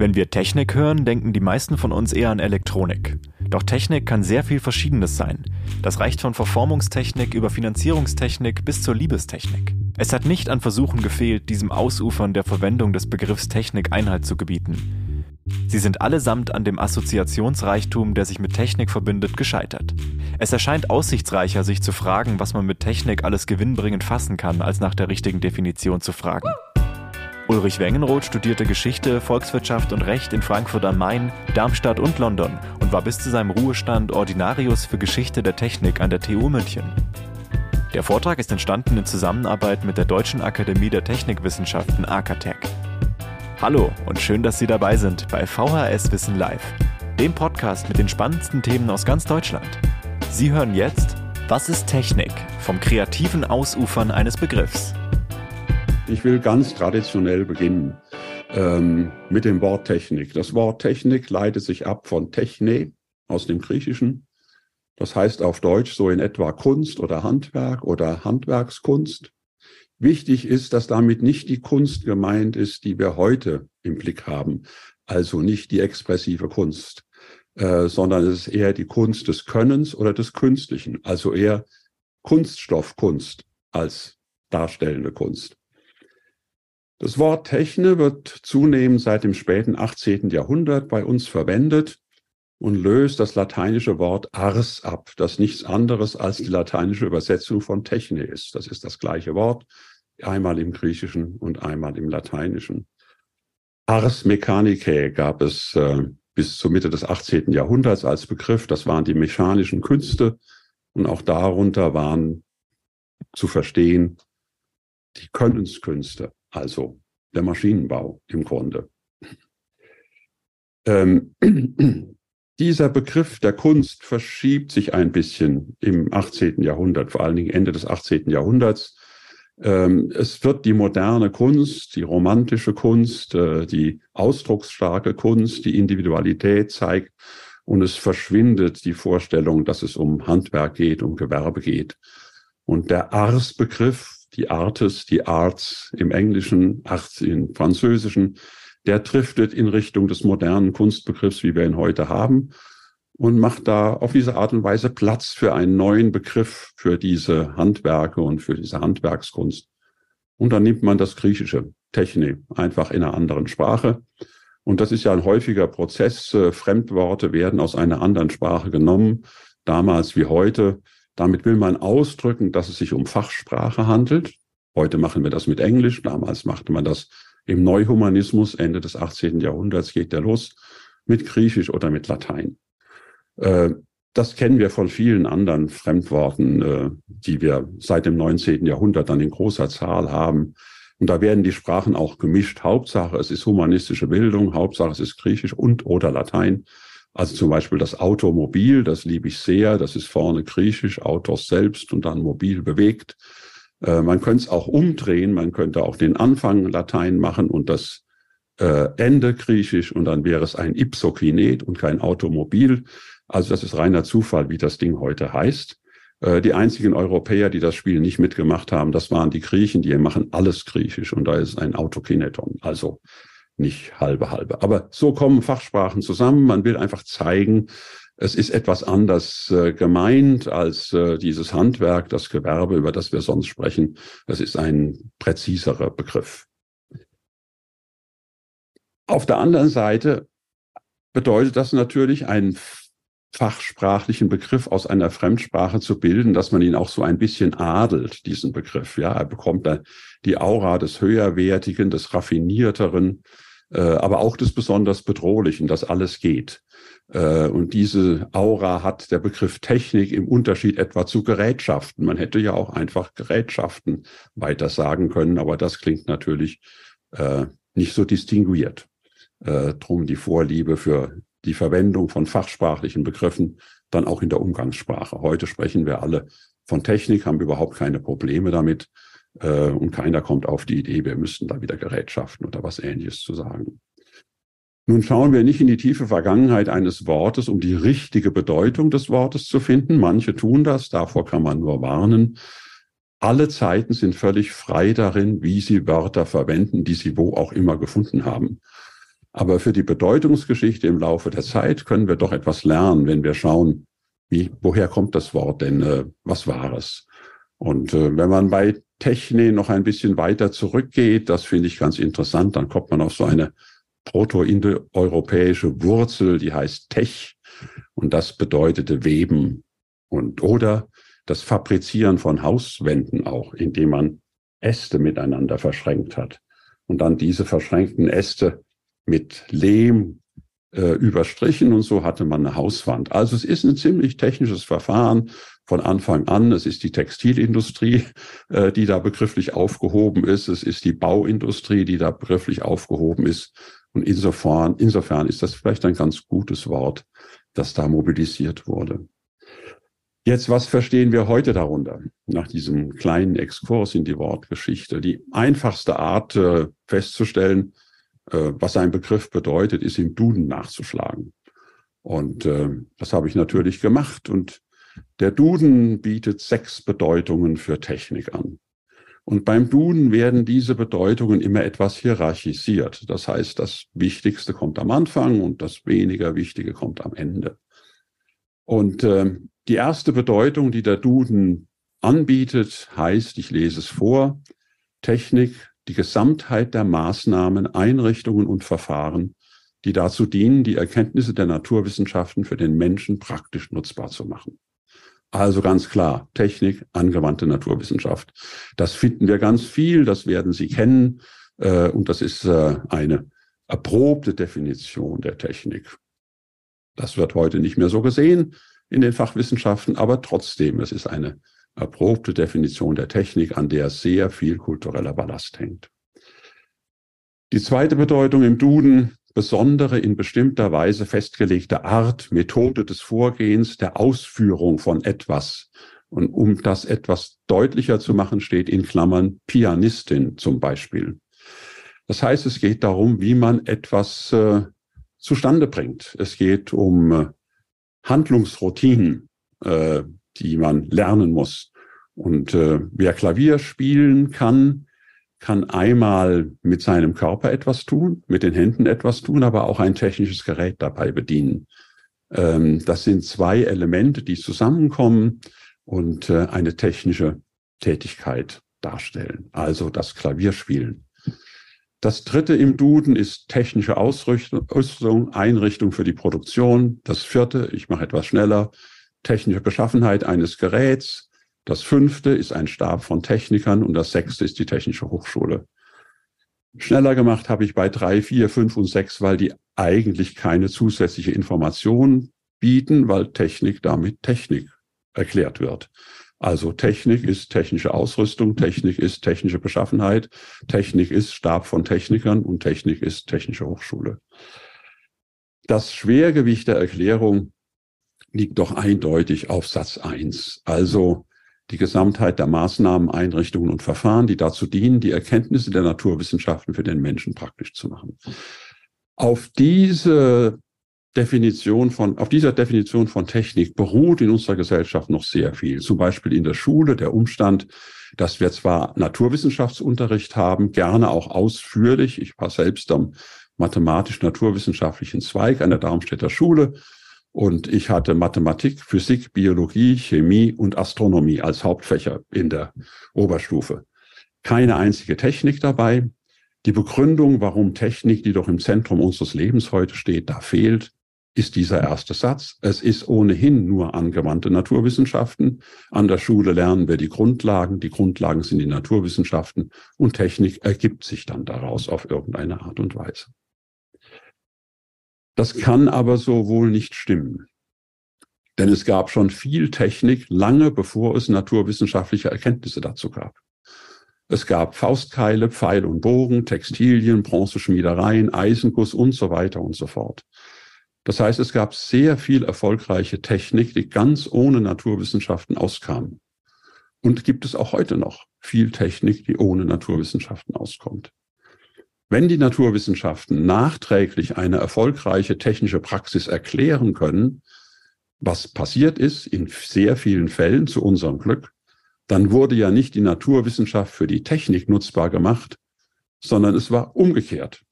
Wenn wir Technik hören, denken die meisten von uns eher an Elektronik. Doch Technik kann sehr viel Verschiedenes sein. Das reicht von Verformungstechnik über Finanzierungstechnik bis zur Liebestechnik. Es hat nicht an Versuchen gefehlt, diesem Ausufern der Verwendung des Begriffs Technik Einhalt zu gebieten. Sie sind allesamt an dem Assoziationsreichtum, der sich mit Technik verbindet, gescheitert. Es erscheint aussichtsreicher, sich zu fragen, was man mit Technik alles gewinnbringend fassen kann, als nach der richtigen Definition zu fragen. Ulrich Wengenroth studierte Geschichte, Volkswirtschaft und Recht in Frankfurt am Main, Darmstadt und London und war bis zu seinem Ruhestand Ordinarius für Geschichte der Technik an der TU München. Der Vortrag ist entstanden in Zusammenarbeit mit der Deutschen Akademie der Technikwissenschaften AKTEC. Hallo und schön, dass Sie dabei sind bei VHS Wissen Live, dem Podcast mit den spannendsten Themen aus ganz Deutschland. Sie hören jetzt Was ist Technik? Vom kreativen Ausufern eines Begriffs. Ich will ganz traditionell beginnen ähm, mit dem Wort Technik. Das Wort Technik leitet sich ab von Techne aus dem Griechischen. Das heißt auf Deutsch so in etwa Kunst oder Handwerk oder Handwerkskunst. Wichtig ist, dass damit nicht die Kunst gemeint ist, die wir heute im Blick haben, also nicht die expressive Kunst, äh, sondern es ist eher die Kunst des Könnens oder des Künstlichen, also eher Kunststoffkunst als darstellende Kunst. Das Wort Techne wird zunehmend seit dem späten 18. Jahrhundert bei uns verwendet und löst das lateinische Wort ars ab, das nichts anderes als die lateinische Übersetzung von Techne ist. Das ist das gleiche Wort, einmal im Griechischen und einmal im Lateinischen. Ars Mechanicae gab es äh, bis zur Mitte des 18. Jahrhunderts als Begriff. Das waren die mechanischen Künste und auch darunter waren zu verstehen die Könnenskünste also der Maschinenbau im Grunde. Ähm, dieser Begriff der Kunst verschiebt sich ein bisschen im 18. Jahrhundert, vor allen Dingen Ende des 18. Jahrhunderts. Ähm, es wird die moderne Kunst, die romantische Kunst, äh, die ausdrucksstarke Kunst, die Individualität zeigt und es verschwindet die Vorstellung, dass es um Handwerk geht, um Gewerbe geht. Und der Ars-Begriff die Artes, die Arts im Englischen, Arts im Französischen, der driftet in Richtung des modernen Kunstbegriffs, wie wir ihn heute haben, und macht da auf diese Art und Weise Platz für einen neuen Begriff für diese Handwerke und für diese Handwerkskunst. Und dann nimmt man das griechische Techne einfach in einer anderen Sprache. Und das ist ja ein häufiger Prozess. Äh, Fremdworte werden aus einer anderen Sprache genommen, damals wie heute. Damit will man ausdrücken, dass es sich um Fachsprache handelt. Heute machen wir das mit Englisch. Damals machte man das im Neuhumanismus. Ende des 18. Jahrhunderts geht der los mit Griechisch oder mit Latein. Äh, das kennen wir von vielen anderen Fremdworten, äh, die wir seit dem 19. Jahrhundert dann in großer Zahl haben. Und da werden die Sprachen auch gemischt. Hauptsache, es ist humanistische Bildung. Hauptsache, es ist Griechisch und oder Latein. Also zum Beispiel das Automobil, das liebe ich sehr. Das ist vorne griechisch, Autos selbst und dann mobil bewegt. Äh, man könnte es auch umdrehen. Man könnte auch den Anfang Latein machen und das äh, Ende griechisch und dann wäre es ein Ipsokinet und kein Automobil. Also das ist reiner Zufall, wie das Ding heute heißt. Äh, die einzigen Europäer, die das Spiel nicht mitgemacht haben, das waren die Griechen, die machen alles griechisch und da ist ein Autokineton. Also nicht halbe halbe. Aber so kommen Fachsprachen zusammen. Man will einfach zeigen, es ist etwas anders äh, gemeint als äh, dieses Handwerk, das Gewerbe, über das wir sonst sprechen. Es ist ein präziserer Begriff. Auf der anderen Seite bedeutet das natürlich, einen fachsprachlichen Begriff aus einer Fremdsprache zu bilden, dass man ihn auch so ein bisschen adelt, diesen Begriff. Ja, er bekommt da die Aura des höherwertigen, des raffinierteren, aber auch des besonders Bedrohlichen, dass alles geht. Äh, und diese Aura hat der Begriff Technik im Unterschied etwa zu Gerätschaften. Man hätte ja auch einfach Gerätschaften weiter sagen können, aber das klingt natürlich äh, nicht so distinguiert. Drum die Vorliebe für die Verwendung von fachsprachlichen Begriffen dann auch in der Umgangssprache. Heute sprechen wir alle von Technik, haben überhaupt keine Probleme damit. Äh, und keiner kommt auf die Idee, wir müssten da wieder Gerätschaften oder was ähnliches zu sagen. Nun schauen wir nicht in die tiefe Vergangenheit eines Wortes, um die richtige Bedeutung des Wortes zu finden. Manche tun das, davor kann man nur warnen. Alle Zeiten sind völlig frei darin, wie sie Wörter verwenden, die sie wo auch immer gefunden haben. Aber für die Bedeutungsgeschichte im Laufe der Zeit können wir doch etwas lernen, wenn wir schauen, wie, woher kommt das Wort denn, äh, was war es? Und äh, wenn man bei Techne noch ein bisschen weiter zurückgeht, das finde ich ganz interessant, dann kommt man auf so eine proto-indoeuropäische Wurzel, die heißt Tech. Und das bedeutete Weben und oder das Fabrizieren von Hauswänden auch, indem man Äste miteinander verschränkt hat und dann diese verschränkten Äste mit Lehm äh, überstrichen und so hatte man eine Hauswand. Also es ist ein ziemlich technisches Verfahren von Anfang an. Es ist die Textilindustrie, äh, die da begrifflich aufgehoben ist. Es ist die Bauindustrie, die da begrifflich aufgehoben ist. Und insofern, insofern ist das vielleicht ein ganz gutes Wort, das da mobilisiert wurde. Jetzt, was verstehen wir heute darunter? Nach diesem kleinen Exkurs in die Wortgeschichte. Die einfachste Art äh, festzustellen, äh, was ein Begriff bedeutet, ist im Duden nachzuschlagen. Und äh, das habe ich natürlich gemacht. Und der Duden bietet sechs Bedeutungen für Technik an. Und beim Duden werden diese Bedeutungen immer etwas hierarchisiert. Das heißt, das Wichtigste kommt am Anfang und das weniger Wichtige kommt am Ende. Und äh, die erste Bedeutung, die der Duden anbietet, heißt, ich lese es vor, Technik, die Gesamtheit der Maßnahmen, Einrichtungen und Verfahren, die dazu dienen, die Erkenntnisse der Naturwissenschaften für den Menschen praktisch nutzbar zu machen. Also ganz klar, Technik, angewandte Naturwissenschaft. Das finden wir ganz viel, das werden Sie kennen. Äh, und das ist äh, eine erprobte Definition der Technik. Das wird heute nicht mehr so gesehen in den Fachwissenschaften, aber trotzdem, es ist eine erprobte Definition der Technik, an der sehr viel kultureller Ballast hängt. Die zweite Bedeutung im Duden, besondere in bestimmter Weise festgelegte Art, Methode des Vorgehens, der Ausführung von etwas. Und um das etwas deutlicher zu machen, steht in Klammern Pianistin zum Beispiel. Das heißt, es geht darum, wie man etwas äh, zustande bringt. Es geht um äh, Handlungsroutinen, äh, die man lernen muss. Und äh, wer Klavier spielen kann, kann einmal mit seinem Körper etwas tun, mit den Händen etwas tun, aber auch ein technisches Gerät dabei bedienen. Ähm, das sind zwei Elemente, die zusammenkommen und äh, eine technische Tätigkeit darstellen. Also das Klavierspielen. Das dritte im Duden ist technische Ausrüstung, Einrichtung für die Produktion. Das vierte, ich mache etwas schneller, technische Beschaffenheit eines Geräts. Das fünfte ist ein Stab von Technikern und das sechste ist die Technische Hochschule. Schneller gemacht habe ich bei drei, vier, fünf und sechs, weil die eigentlich keine zusätzliche Information bieten, weil Technik damit Technik erklärt wird. Also Technik ist technische Ausrüstung, Technik ist technische Beschaffenheit, Technik ist Stab von Technikern und Technik ist technische Hochschule. Das Schwergewicht der Erklärung liegt doch eindeutig auf Satz eins. Also die Gesamtheit der Maßnahmen, Einrichtungen und Verfahren, die dazu dienen, die Erkenntnisse der Naturwissenschaften für den Menschen praktisch zu machen. Auf diese Definition von, auf dieser Definition von Technik beruht in unserer Gesellschaft noch sehr viel. Zum Beispiel in der Schule der Umstand, dass wir zwar Naturwissenschaftsunterricht haben, gerne auch ausführlich. Ich war selbst am mathematisch-naturwissenschaftlichen Zweig an der Darmstädter Schule und ich hatte Mathematik, Physik, Biologie, Chemie und Astronomie als Hauptfächer in der Oberstufe. Keine einzige Technik dabei. Die Begründung, warum Technik, die doch im Zentrum unseres Lebens heute steht, da fehlt, ist dieser erste Satz. Es ist ohnehin nur angewandte Naturwissenschaften. An der Schule lernen wir die Grundlagen. Die Grundlagen sind die Naturwissenschaften und Technik ergibt sich dann daraus auf irgendeine Art und Weise. Das kann aber so wohl nicht stimmen. Denn es gab schon viel Technik lange bevor es naturwissenschaftliche Erkenntnisse dazu gab. Es gab Faustkeile, Pfeil und Bogen, Textilien, Bronzeschmiedereien, Eisenguss und so weiter und so fort. Das heißt, es gab sehr viel erfolgreiche Technik, die ganz ohne Naturwissenschaften auskam. Und gibt es auch heute noch viel Technik, die ohne Naturwissenschaften auskommt. Wenn die Naturwissenschaften nachträglich eine erfolgreiche technische Praxis erklären können, was passiert ist in sehr vielen Fällen zu unserem Glück, dann wurde ja nicht die Naturwissenschaft für die Technik nutzbar gemacht, sondern es war umgekehrt.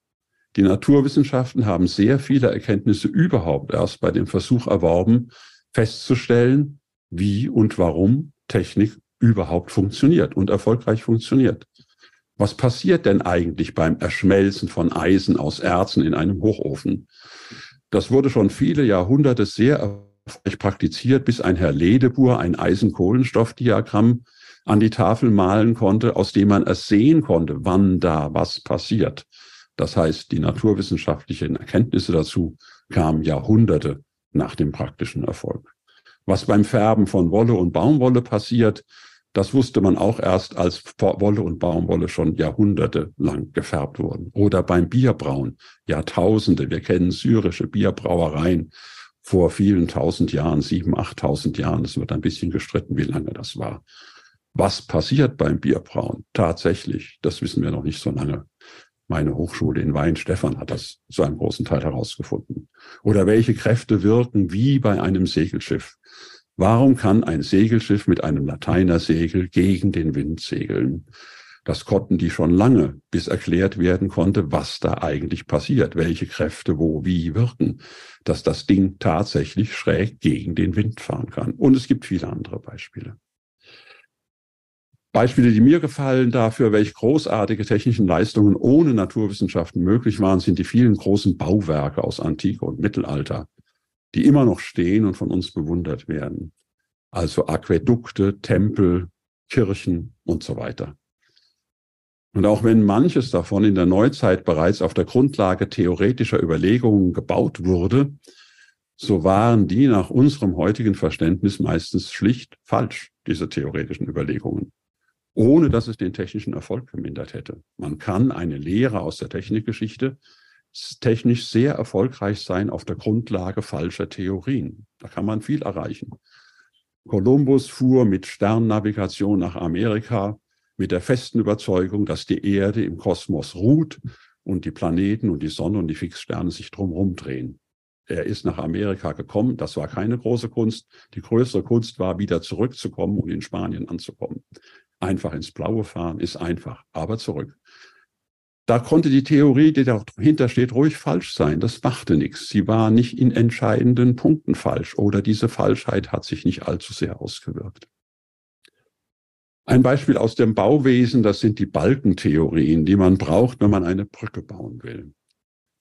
Die Naturwissenschaften haben sehr viele Erkenntnisse überhaupt erst bei dem Versuch erworben, festzustellen, wie und warum Technik überhaupt funktioniert und erfolgreich funktioniert. Was passiert denn eigentlich beim Erschmelzen von Eisen aus Erzen in einem Hochofen? Das wurde schon viele Jahrhunderte sehr erfolgreich praktiziert, bis ein Herr Ledebur ein Eisenkohlenstoffdiagramm an die Tafel malen konnte, aus dem man ersehen konnte, wann da was passiert. Das heißt, die naturwissenschaftlichen Erkenntnisse dazu kamen Jahrhunderte nach dem praktischen Erfolg. Was beim Färben von Wolle und Baumwolle passiert, das wusste man auch erst, als Wolle und Baumwolle schon Jahrhunderte lang gefärbt wurden. Oder beim Bierbrauen, Jahrtausende. Wir kennen syrische Bierbrauereien vor vielen tausend Jahren, sieben, achttausend Jahren. Es wird ein bisschen gestritten, wie lange das war. Was passiert beim Bierbrauen? Tatsächlich, das wissen wir noch nicht so lange. Meine Hochschule in Weinstefan hat das zu einem großen Teil herausgefunden. Oder welche Kräfte wirken wie bei einem Segelschiff? Warum kann ein Segelschiff mit einem Lateinersegel gegen den Wind segeln? Das konnten die schon lange, bis erklärt werden konnte, was da eigentlich passiert, welche Kräfte wo wie wirken, dass das Ding tatsächlich schräg gegen den Wind fahren kann. Und es gibt viele andere Beispiele. Beispiele, die mir gefallen dafür, welche großartige technischen Leistungen ohne Naturwissenschaften möglich waren, sind die vielen großen Bauwerke aus Antike und Mittelalter, die immer noch stehen und von uns bewundert werden. Also Aquädukte, Tempel, Kirchen und so weiter. Und auch wenn manches davon in der Neuzeit bereits auf der Grundlage theoretischer Überlegungen gebaut wurde, so waren die nach unserem heutigen Verständnis meistens schlicht falsch, diese theoretischen Überlegungen ohne dass es den technischen Erfolg vermindert hätte. Man kann eine Lehre aus der Technikgeschichte technisch sehr erfolgreich sein auf der Grundlage falscher Theorien. Da kann man viel erreichen. Kolumbus fuhr mit Sternnavigation nach Amerika mit der festen Überzeugung, dass die Erde im Kosmos ruht und die Planeten und die Sonne und die Fixsterne sich drumherum drehen. Er ist nach Amerika gekommen. Das war keine große Kunst. Die größere Kunst war, wieder zurückzukommen und in Spanien anzukommen. Einfach ins Blaue fahren ist einfach, aber zurück. Da konnte die Theorie, die dahinter steht, ruhig falsch sein. Das machte nichts. Sie war nicht in entscheidenden Punkten falsch oder diese Falschheit hat sich nicht allzu sehr ausgewirkt. Ein Beispiel aus dem Bauwesen, das sind die Balkentheorien, die man braucht, wenn man eine Brücke bauen will.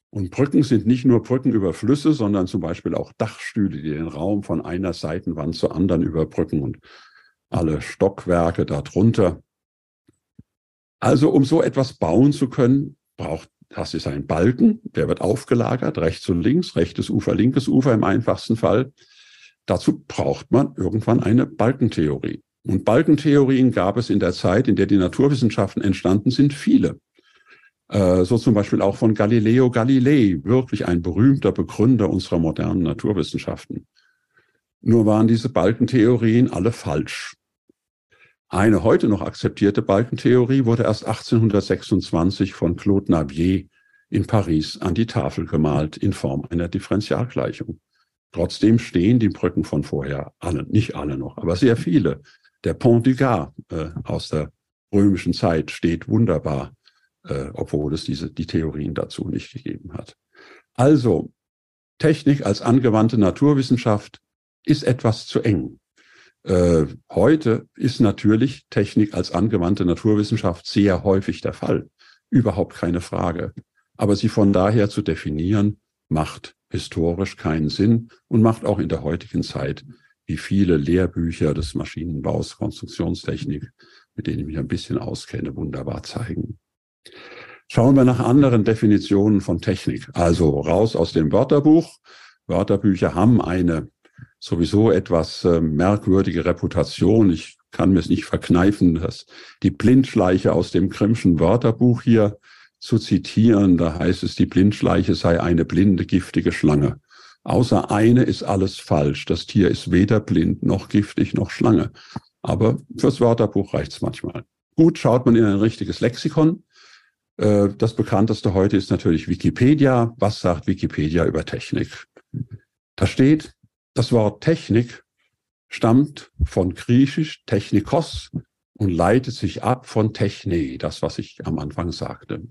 Und Brücken sind nicht nur Brücken über Flüsse, sondern zum Beispiel auch Dachstühle, die den Raum von einer Seitenwand zur anderen überbrücken und alle Stockwerke darunter. Also um so etwas bauen zu können, braucht das ist ein Balken, der wird aufgelagert, rechts und links, rechtes Ufer, linkes Ufer im einfachsten Fall. Dazu braucht man irgendwann eine Balkentheorie. Und Balkentheorien gab es in der Zeit, in der die Naturwissenschaften entstanden sind, viele. Äh, so zum Beispiel auch von Galileo Galilei, wirklich ein berühmter Begründer unserer modernen Naturwissenschaften. Nur waren diese Balkentheorien alle falsch. Eine heute noch akzeptierte Balkentheorie wurde erst 1826 von Claude Navier in Paris an die Tafel gemalt in Form einer Differentialgleichung. Trotzdem stehen die Brücken von vorher alle, nicht alle noch, aber sehr viele. Der Pont du Gard äh, aus der römischen Zeit steht wunderbar, äh, obwohl es diese, die Theorien dazu nicht gegeben hat. Also, Technik als angewandte Naturwissenschaft ist etwas zu eng. Äh, heute ist natürlich Technik als angewandte Naturwissenschaft sehr häufig der Fall. Überhaupt keine Frage. Aber sie von daher zu definieren, macht historisch keinen Sinn und macht auch in der heutigen Zeit, wie viele Lehrbücher des Maschinenbaus, Konstruktionstechnik, mit denen ich mich ein bisschen auskenne, wunderbar zeigen. Schauen wir nach anderen Definitionen von Technik. Also raus aus dem Wörterbuch. Wörterbücher haben eine sowieso etwas äh, merkwürdige Reputation. Ich kann mir es nicht verkneifen, dass die Blindschleiche aus dem Grimmschen Wörterbuch hier zu zitieren. Da heißt es, die Blindschleiche sei eine blinde, giftige Schlange. Außer eine ist alles falsch. Das Tier ist weder blind noch giftig noch Schlange. Aber fürs Wörterbuch reicht's manchmal. Gut, schaut man in ein richtiges Lexikon. Äh, das bekannteste heute ist natürlich Wikipedia. Was sagt Wikipedia über Technik? Da steht, das Wort Technik stammt von griechisch Technikos und leitet sich ab von Techne, das, was ich am Anfang sagte.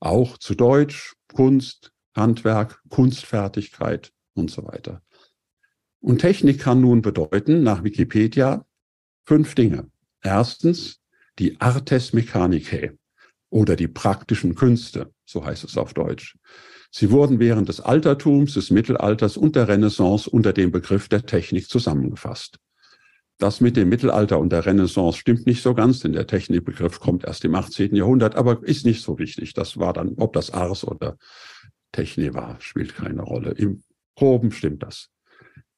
Auch zu Deutsch Kunst, Handwerk, Kunstfertigkeit und so weiter. Und Technik kann nun bedeuten, nach Wikipedia, fünf Dinge. Erstens die Artes Mechanicae oder die praktischen Künste, so heißt es auf Deutsch. Sie wurden während des Altertums, des Mittelalters und der Renaissance unter dem Begriff der Technik zusammengefasst. Das mit dem Mittelalter und der Renaissance stimmt nicht so ganz, denn der Technikbegriff kommt erst im 18. Jahrhundert, aber ist nicht so wichtig. Das war dann, ob das Ars oder Techne war, spielt keine Rolle. Im Groben stimmt das.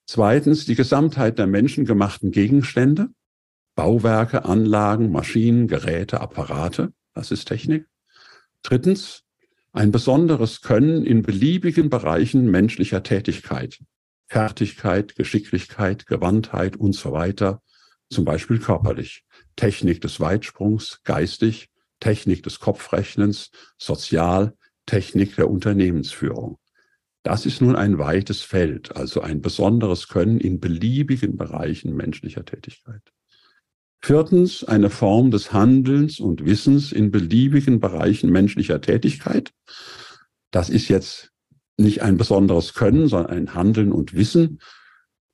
Zweitens die Gesamtheit der menschengemachten Gegenstände, Bauwerke, Anlagen, Maschinen, Geräte, Apparate, das ist Technik. Drittens ein besonderes Können in beliebigen Bereichen menschlicher Tätigkeit. Fertigkeit, Geschicklichkeit, Gewandtheit und so weiter, zum Beispiel körperlich. Technik des Weitsprungs, geistig, Technik des Kopfrechnens, sozial, Technik der Unternehmensführung. Das ist nun ein weites Feld, also ein besonderes Können in beliebigen Bereichen menschlicher Tätigkeit. Viertens, eine Form des Handelns und Wissens in beliebigen Bereichen menschlicher Tätigkeit. Das ist jetzt nicht ein besonderes Können, sondern ein Handeln und Wissen.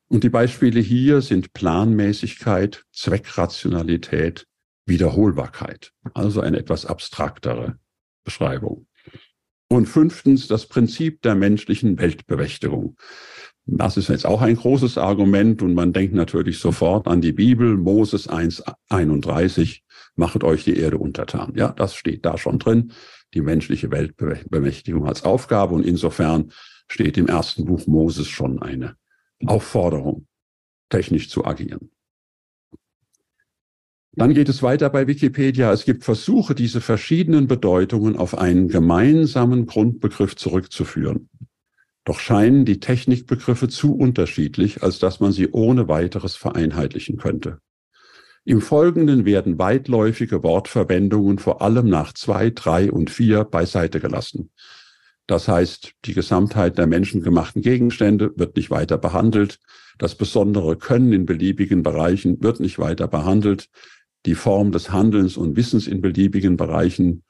Und die Beispiele hier sind Planmäßigkeit, Zweckrationalität, Wiederholbarkeit. Also eine etwas abstraktere Beschreibung. Und fünftens, das Prinzip der menschlichen Weltbewächtigung. Das ist jetzt auch ein großes Argument und man denkt natürlich sofort an die Bibel, Moses 1,31, machet euch die Erde untertan. Ja, das steht da schon drin, die menschliche Weltbemächtigung als Aufgabe und insofern steht im ersten Buch Moses schon eine Aufforderung, technisch zu agieren. Dann geht es weiter bei Wikipedia. Es gibt Versuche, diese verschiedenen Bedeutungen auf einen gemeinsamen Grundbegriff zurückzuführen. Doch scheinen die Technikbegriffe zu unterschiedlich, als dass man sie ohne weiteres vereinheitlichen könnte. Im Folgenden werden weitläufige Wortverwendungen vor allem nach zwei, drei und vier beiseite gelassen. Das heißt, die Gesamtheit der menschengemachten Gegenstände wird nicht weiter behandelt. Das besondere Können in beliebigen Bereichen wird nicht weiter behandelt. Die Form des Handelns und Wissens in beliebigen Bereichen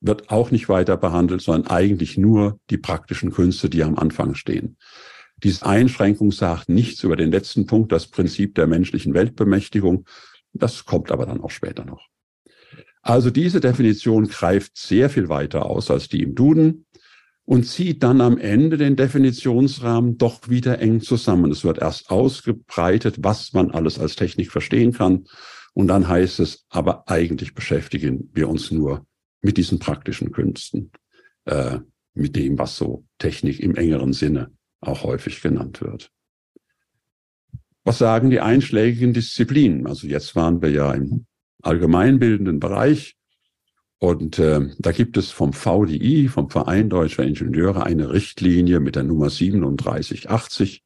wird auch nicht weiter behandelt, sondern eigentlich nur die praktischen Künste, die am Anfang stehen. Diese Einschränkung sagt nichts über den letzten Punkt, das Prinzip der menschlichen Weltbemächtigung. Das kommt aber dann auch später noch. Also diese Definition greift sehr viel weiter aus als die im Duden und zieht dann am Ende den Definitionsrahmen doch wieder eng zusammen. Es wird erst ausgebreitet, was man alles als Technik verstehen kann. Und dann heißt es, aber eigentlich beschäftigen wir uns nur mit diesen praktischen Künsten, äh, mit dem, was so Technik im engeren Sinne auch häufig genannt wird. Was sagen die einschlägigen Disziplinen? Also jetzt waren wir ja im allgemeinbildenden Bereich und äh, da gibt es vom VDI, vom Verein Deutscher Ingenieure, eine Richtlinie mit der Nummer 3780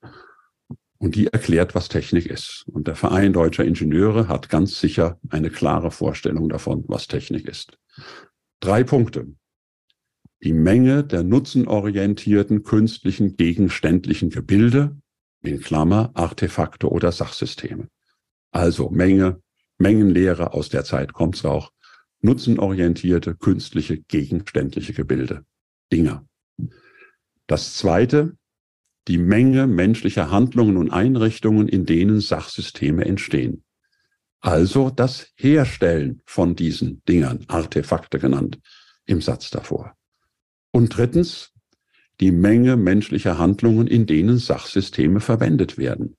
und die erklärt, was Technik ist. Und der Verein Deutscher Ingenieure hat ganz sicher eine klare Vorstellung davon, was Technik ist. Drei Punkte. Die Menge der nutzenorientierten künstlichen gegenständlichen Gebilde, in Klammer Artefakte oder Sachsysteme. Also Menge, Mengenlehre aus der Zeit kommt's auch. Nutzenorientierte künstliche gegenständliche Gebilde, Dinger. Das zweite, die Menge menschlicher Handlungen und Einrichtungen, in denen Sachsysteme entstehen. Also das Herstellen von diesen Dingern, Artefakte genannt, im Satz davor. Und drittens, die Menge menschlicher Handlungen, in denen Sachsysteme verwendet werden.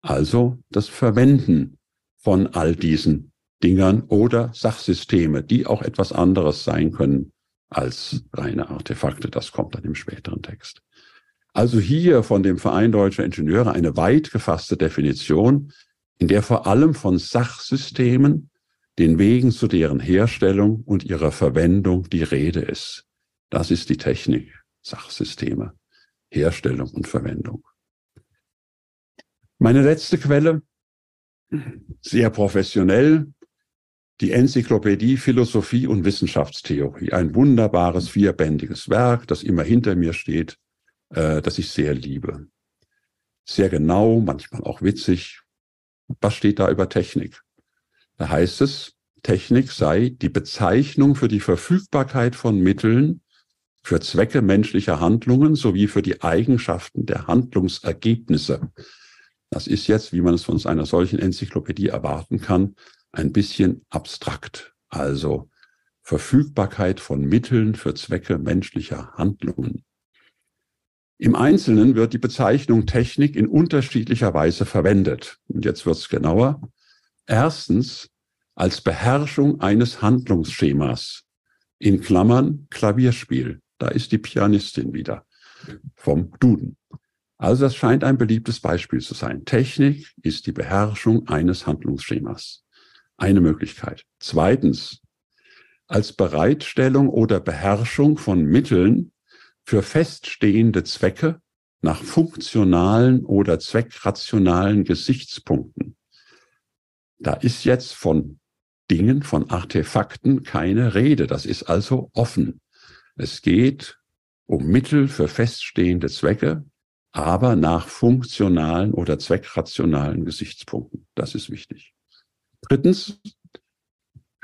Also das Verwenden von all diesen Dingern oder Sachsysteme, die auch etwas anderes sein können als reine Artefakte. Das kommt dann im späteren Text. Also hier von dem Verein Deutscher Ingenieure eine weit gefasste Definition, in der vor allem von Sachsystemen, den Wegen zu deren Herstellung und ihrer Verwendung die Rede ist. Das ist die Technik, Sachsysteme, Herstellung und Verwendung. Meine letzte Quelle, sehr professionell, die Enzyklopädie Philosophie und Wissenschaftstheorie. Ein wunderbares vierbändiges Werk, das immer hinter mir steht, äh, das ich sehr liebe. Sehr genau, manchmal auch witzig, was steht da über Technik? Da heißt es, Technik sei die Bezeichnung für die Verfügbarkeit von Mitteln für Zwecke menschlicher Handlungen sowie für die Eigenschaften der Handlungsergebnisse. Das ist jetzt, wie man es von einer solchen Enzyklopädie erwarten kann, ein bisschen abstrakt. Also Verfügbarkeit von Mitteln für Zwecke menschlicher Handlungen. Im Einzelnen wird die Bezeichnung Technik in unterschiedlicher Weise verwendet. Und jetzt wird es genauer. Erstens als Beherrschung eines Handlungsschemas. In Klammern Klavierspiel. Da ist die Pianistin wieder vom Duden. Also das scheint ein beliebtes Beispiel zu sein. Technik ist die Beherrschung eines Handlungsschemas. Eine Möglichkeit. Zweitens, als Bereitstellung oder Beherrschung von Mitteln für feststehende Zwecke nach funktionalen oder zweckrationalen Gesichtspunkten. Da ist jetzt von Dingen, von Artefakten keine Rede. Das ist also offen. Es geht um Mittel für feststehende Zwecke, aber nach funktionalen oder zweckrationalen Gesichtspunkten. Das ist wichtig. Drittens,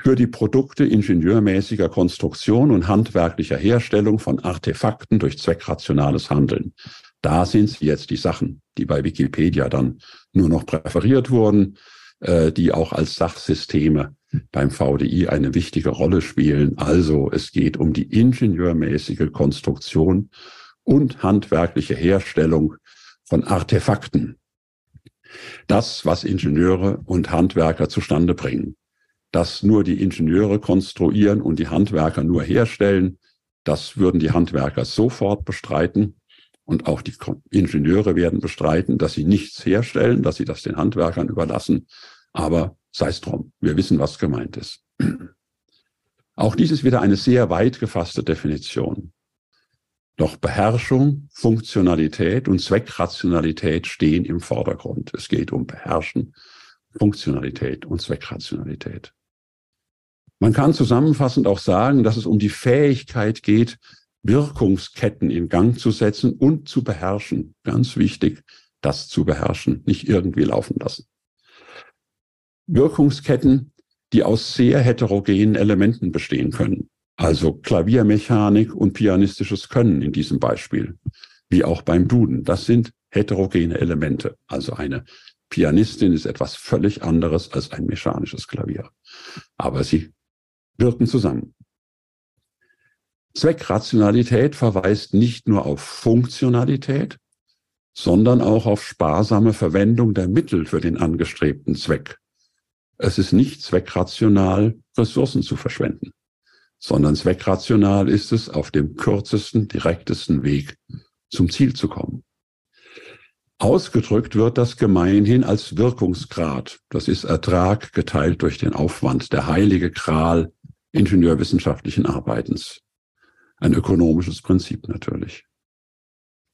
für die Produkte ingenieurmäßiger Konstruktion und handwerklicher Herstellung von Artefakten durch zweckrationales Handeln. Da sind jetzt die Sachen, die bei Wikipedia dann nur noch präferiert wurden, äh, die auch als Sachsysteme beim VDI eine wichtige Rolle spielen. Also es geht um die ingenieurmäßige Konstruktion und handwerkliche Herstellung von Artefakten. Das, was Ingenieure und Handwerker zustande bringen. Das nur die Ingenieure konstruieren und die Handwerker nur herstellen, das würden die Handwerker sofort bestreiten. Und auch die Ingenieure werden bestreiten, dass sie nichts herstellen, dass sie das den Handwerkern überlassen. Aber sei es drum. Wir wissen, was gemeint ist. Auch dies ist wieder eine sehr weit gefasste Definition. Doch Beherrschung, Funktionalität und Zweckrationalität stehen im Vordergrund. Es geht um Beherrschen, Funktionalität und Zweckrationalität. Man kann zusammenfassend auch sagen, dass es um die Fähigkeit geht, Wirkungsketten in Gang zu setzen und zu beherrschen. Ganz wichtig, das zu beherrschen, nicht irgendwie laufen lassen. Wirkungsketten, die aus sehr heterogenen Elementen bestehen können. Also Klaviermechanik und pianistisches Können in diesem Beispiel, wie auch beim Duden. Das sind heterogene Elemente. Also eine Pianistin ist etwas völlig anderes als ein mechanisches Klavier. Aber sie wirken zusammen. Zweckrationalität verweist nicht nur auf Funktionalität, sondern auch auf sparsame Verwendung der Mittel für den angestrebten Zweck. Es ist nicht zweckrational, Ressourcen zu verschwenden, sondern zweckrational ist es, auf dem kürzesten, direktesten Weg zum Ziel zu kommen. Ausgedrückt wird das gemeinhin als Wirkungsgrad. Das ist Ertrag geteilt durch den Aufwand, der heilige Kral ingenieurwissenschaftlichen Arbeitens. Ein ökonomisches Prinzip natürlich.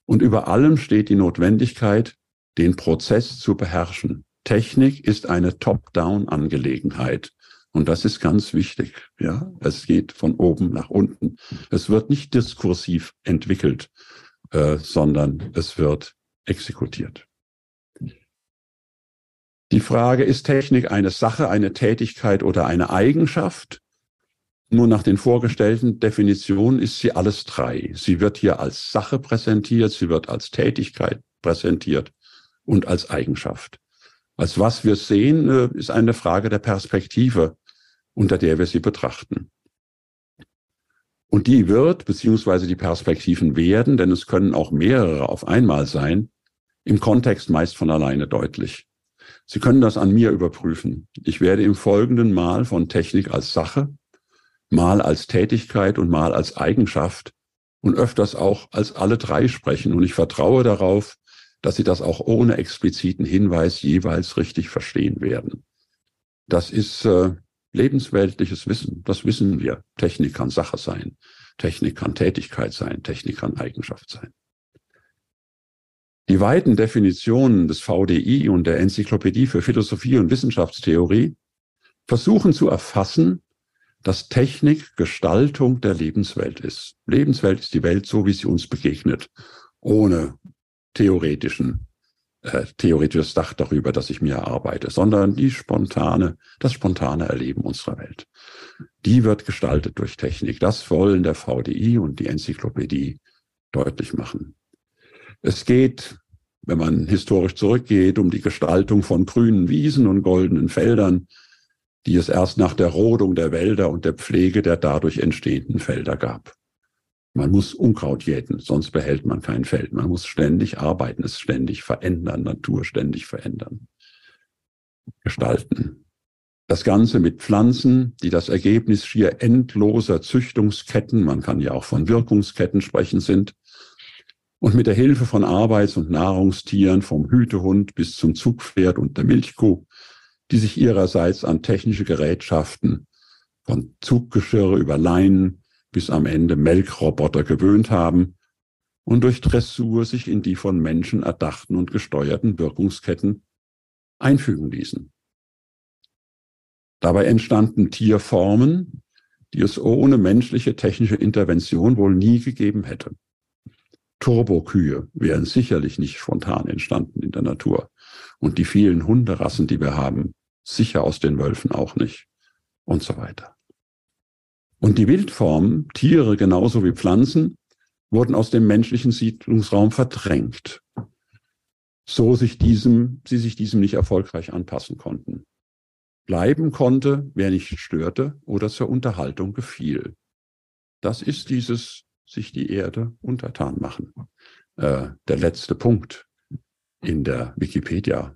Und über allem steht die Notwendigkeit, den Prozess zu beherrschen, Technik ist eine Top-Down-Angelegenheit. Und das ist ganz wichtig. Ja, es geht von oben nach unten. Es wird nicht diskursiv entwickelt, äh, sondern es wird exekutiert. Die Frage, ist Technik eine Sache, eine Tätigkeit oder eine Eigenschaft? Nur nach den vorgestellten Definitionen ist sie alles drei. Sie wird hier als Sache präsentiert, sie wird als Tätigkeit präsentiert und als Eigenschaft. Als was wir sehen, äh, ist eine Frage der Perspektive, unter der wir sie betrachten. Und die wird, beziehungsweise die Perspektiven werden, denn es können auch mehrere auf einmal sein, im Kontext meist von alleine deutlich. Sie können das an mir überprüfen. Ich werde im folgenden Mal von Technik als Sache, mal als Tätigkeit und mal als Eigenschaft und öfters auch als alle drei sprechen. Und ich vertraue darauf, dass sie das auch ohne expliziten Hinweis jeweils richtig verstehen werden. Das ist äh, lebensweltliches Wissen. Das wissen wir. Technik kann Sache sein. Technik kann Tätigkeit sein. Technik kann Eigenschaft sein. Die weiten Definitionen des VDI und der Enzyklopädie für Philosophie und Wissenschaftstheorie versuchen zu erfassen, dass Technik Gestaltung der Lebenswelt ist. Lebenswelt ist die Welt so, wie sie uns begegnet, ohne theoretischen äh, theoretisches Dach darüber, das ich mir erarbeite, sondern die spontane, das spontane Erleben unserer Welt. Die wird gestaltet durch Technik. Das wollen der VDI und die Enzyklopädie deutlich machen. Es geht, wenn man historisch zurückgeht, um die Gestaltung von grünen Wiesen und goldenen Feldern, die es erst nach der Rodung der Wälder und der Pflege der dadurch entstehenden Felder gab. Man muss Unkraut jäten, sonst behält man kein Feld. Man muss ständig arbeiten, es ständig verändern, Natur ständig verändern, gestalten. Das Ganze mit Pflanzen, die das Ergebnis schier endloser Züchtungsketten, man kann ja auch von Wirkungsketten sprechen, sind. Und mit der Hilfe von Arbeits- und Nahrungstieren, vom Hütehund bis zum Zugpferd und der Milchkuh, die sich ihrerseits an technische Gerätschaften von Zuggeschirre über Leinen bis am Ende Melkroboter gewöhnt haben und durch Dressur sich in die von Menschen erdachten und gesteuerten Wirkungsketten einfügen ließen. Dabei entstanden Tierformen, die es ohne menschliche technische Intervention wohl nie gegeben hätte. Turbokühe wären sicherlich nicht spontan entstanden in der Natur. Und die vielen Hunderassen, die wir haben, sicher aus den Wölfen auch nicht. Und so weiter. Und die Wildformen, Tiere genauso wie Pflanzen, wurden aus dem menschlichen Siedlungsraum verdrängt, so sich diesem, sie sich diesem nicht erfolgreich anpassen konnten bleiben konnte, wer nicht störte oder zur Unterhaltung gefiel. Das ist dieses sich die Erde untertan machen. Äh, der letzte Punkt in der Wikipedia.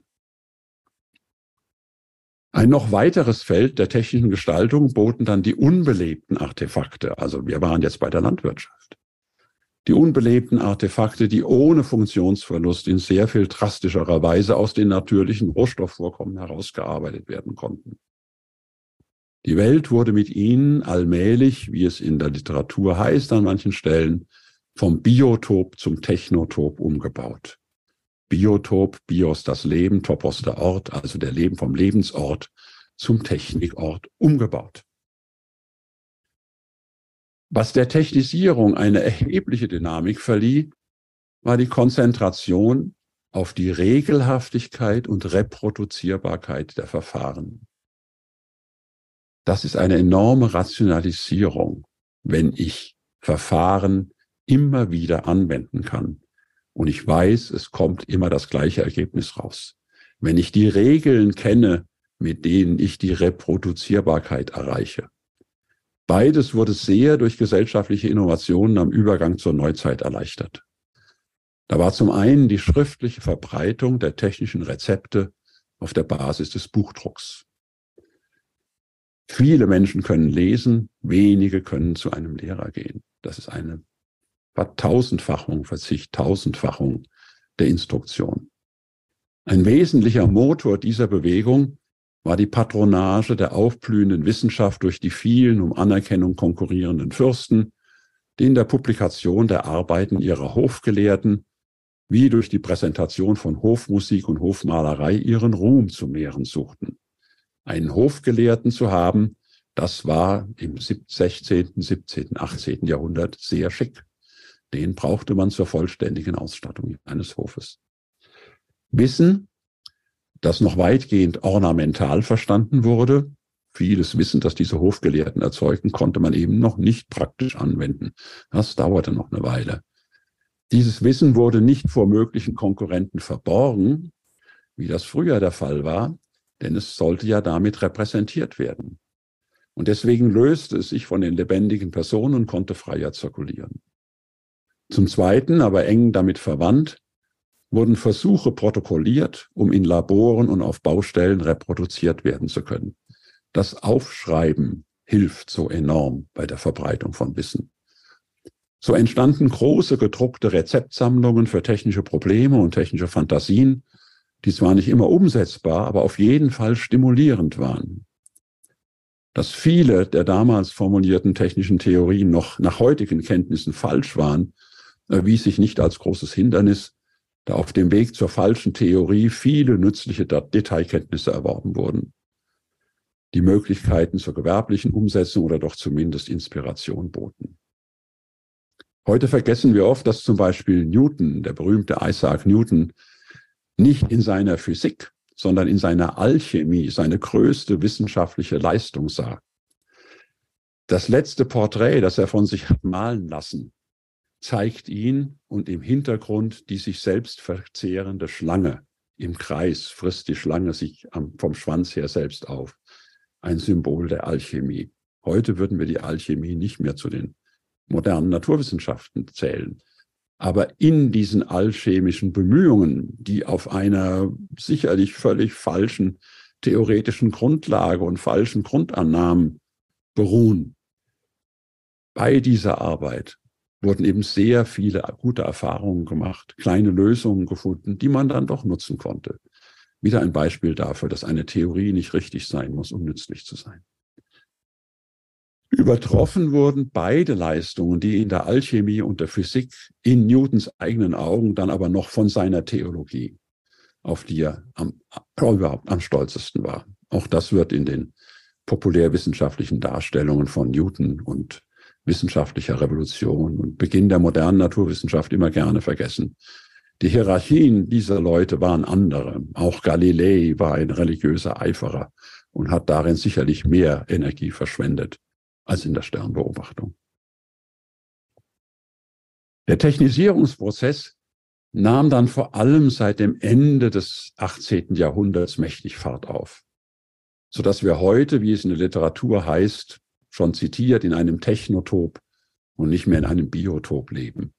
Ein noch weiteres Feld der technischen Gestaltung boten dann die unbelebten Artefakte. Also wir waren jetzt bei der Landwirtschaft die unbelebten Artefakte, die ohne Funktionsverlust in sehr viel drastischerer Weise aus den natürlichen Rohstoffvorkommen herausgearbeitet werden konnten. Die Welt wurde mit ihnen allmählich, wie es in der Literatur heißt an manchen Stellen, vom Biotop zum Technotop umgebaut. Biotop, Bios das Leben, Topos der Ort, also der Leben vom Lebensort zum Technikort umgebaut. Was der Technisierung eine erhebliche Dynamik verlieh, war die Konzentration auf die Regelhaftigkeit und Reproduzierbarkeit der Verfahren. Das ist eine enorme Rationalisierung, wenn ich Verfahren immer wieder anwenden kann. Und ich weiß, es kommt immer das gleiche Ergebnis raus. Wenn ich die Regeln kenne, mit denen ich die Reproduzierbarkeit erreiche. Beides wurde sehr durch gesellschaftliche Innovationen am Übergang zur Neuzeit erleichtert. Da war zum einen die schriftliche Verbreitung der technischen Rezepte auf der Basis des Buchdrucks. Viele Menschen können lesen, wenige können zu einem Lehrer gehen. Das ist eine Vertausendfachung, Verzichttausendfachung der Instruktion. Ein wesentlicher Motor dieser Bewegung war die Patronage der aufblühenden Wissenschaft durch die vielen um Anerkennung konkurrierenden Fürsten, die in der Publikation der Arbeiten ihrer Hofgelehrten wie durch die Präsentation von Hofmusik und Hofmalerei ihren Ruhm zu mehren suchten. Einen Hofgelehrten zu haben, das war im 16., 17., 18. Jahrhundert sehr schick. Den brauchte man zur vollständigen Ausstattung eines Hofes. Wissen das noch weitgehend ornamental verstanden wurde. Vieles Wissen, das diese Hofgelehrten erzeugten, konnte man eben noch nicht praktisch anwenden. Das dauerte noch eine Weile. Dieses Wissen wurde nicht vor möglichen Konkurrenten verborgen, wie das früher der Fall war, denn es sollte ja damit repräsentiert werden. Und deswegen löste es sich von den lebendigen Personen und konnte freier zirkulieren. Zum Zweiten, aber eng damit verwandt, wurden Versuche protokolliert, um in Laboren und auf Baustellen reproduziert werden zu können. Das Aufschreiben hilft so enorm bei der Verbreitung von Wissen. So entstanden große gedruckte Rezeptsammlungen für technische Probleme und technische Fantasien, die zwar nicht immer umsetzbar, aber auf jeden Fall stimulierend waren. Dass viele der damals formulierten technischen Theorien noch nach heutigen Kenntnissen falsch waren, erwies sich nicht als großes Hindernis, da auf dem Weg zur falschen Theorie viele nützliche Detailkenntnisse erworben wurden, die Möglichkeiten zur gewerblichen Umsetzung oder doch zumindest Inspiration boten. Heute vergessen wir oft, dass zum Beispiel Newton, der berühmte Isaac Newton, nicht in seiner Physik, sondern in seiner Alchemie seine größte wissenschaftliche Leistung sah. Das letzte Porträt, das er von sich hat malen lassen, zeigt ihn und im Hintergrund die sich selbst verzehrende Schlange. Im Kreis frisst die Schlange sich vom Schwanz her selbst auf. Ein Symbol der Alchemie. Heute würden wir die Alchemie nicht mehr zu den modernen Naturwissenschaften zählen. Aber in diesen alchemischen Bemühungen, die auf einer sicherlich völlig falschen theoretischen Grundlage und falschen Grundannahmen beruhen, bei dieser Arbeit wurden eben sehr viele gute Erfahrungen gemacht, kleine Lösungen gefunden, die man dann doch nutzen konnte. Wieder ein Beispiel dafür, dass eine Theorie nicht richtig sein muss, um nützlich zu sein. Übertroffen wurden beide Leistungen, die in der Alchemie und der Physik in Newtons eigenen Augen dann aber noch von seiner Theologie, auf die er am, überhaupt am stolzesten war. Auch das wird in den populärwissenschaftlichen Darstellungen von Newton und wissenschaftlicher Revolution und Beginn der modernen Naturwissenschaft immer gerne vergessen. Die Hierarchien dieser Leute waren andere. Auch Galilei war ein religiöser Eiferer und hat darin sicherlich mehr Energie verschwendet als in der Sternbeobachtung. Der Technisierungsprozess nahm dann vor allem seit dem Ende des 18. Jahrhunderts mächtig Fahrt auf, so dass wir heute, wie es in der Literatur heißt, schon zitiert, in einem Technotop und nicht mehr in einem Biotop leben.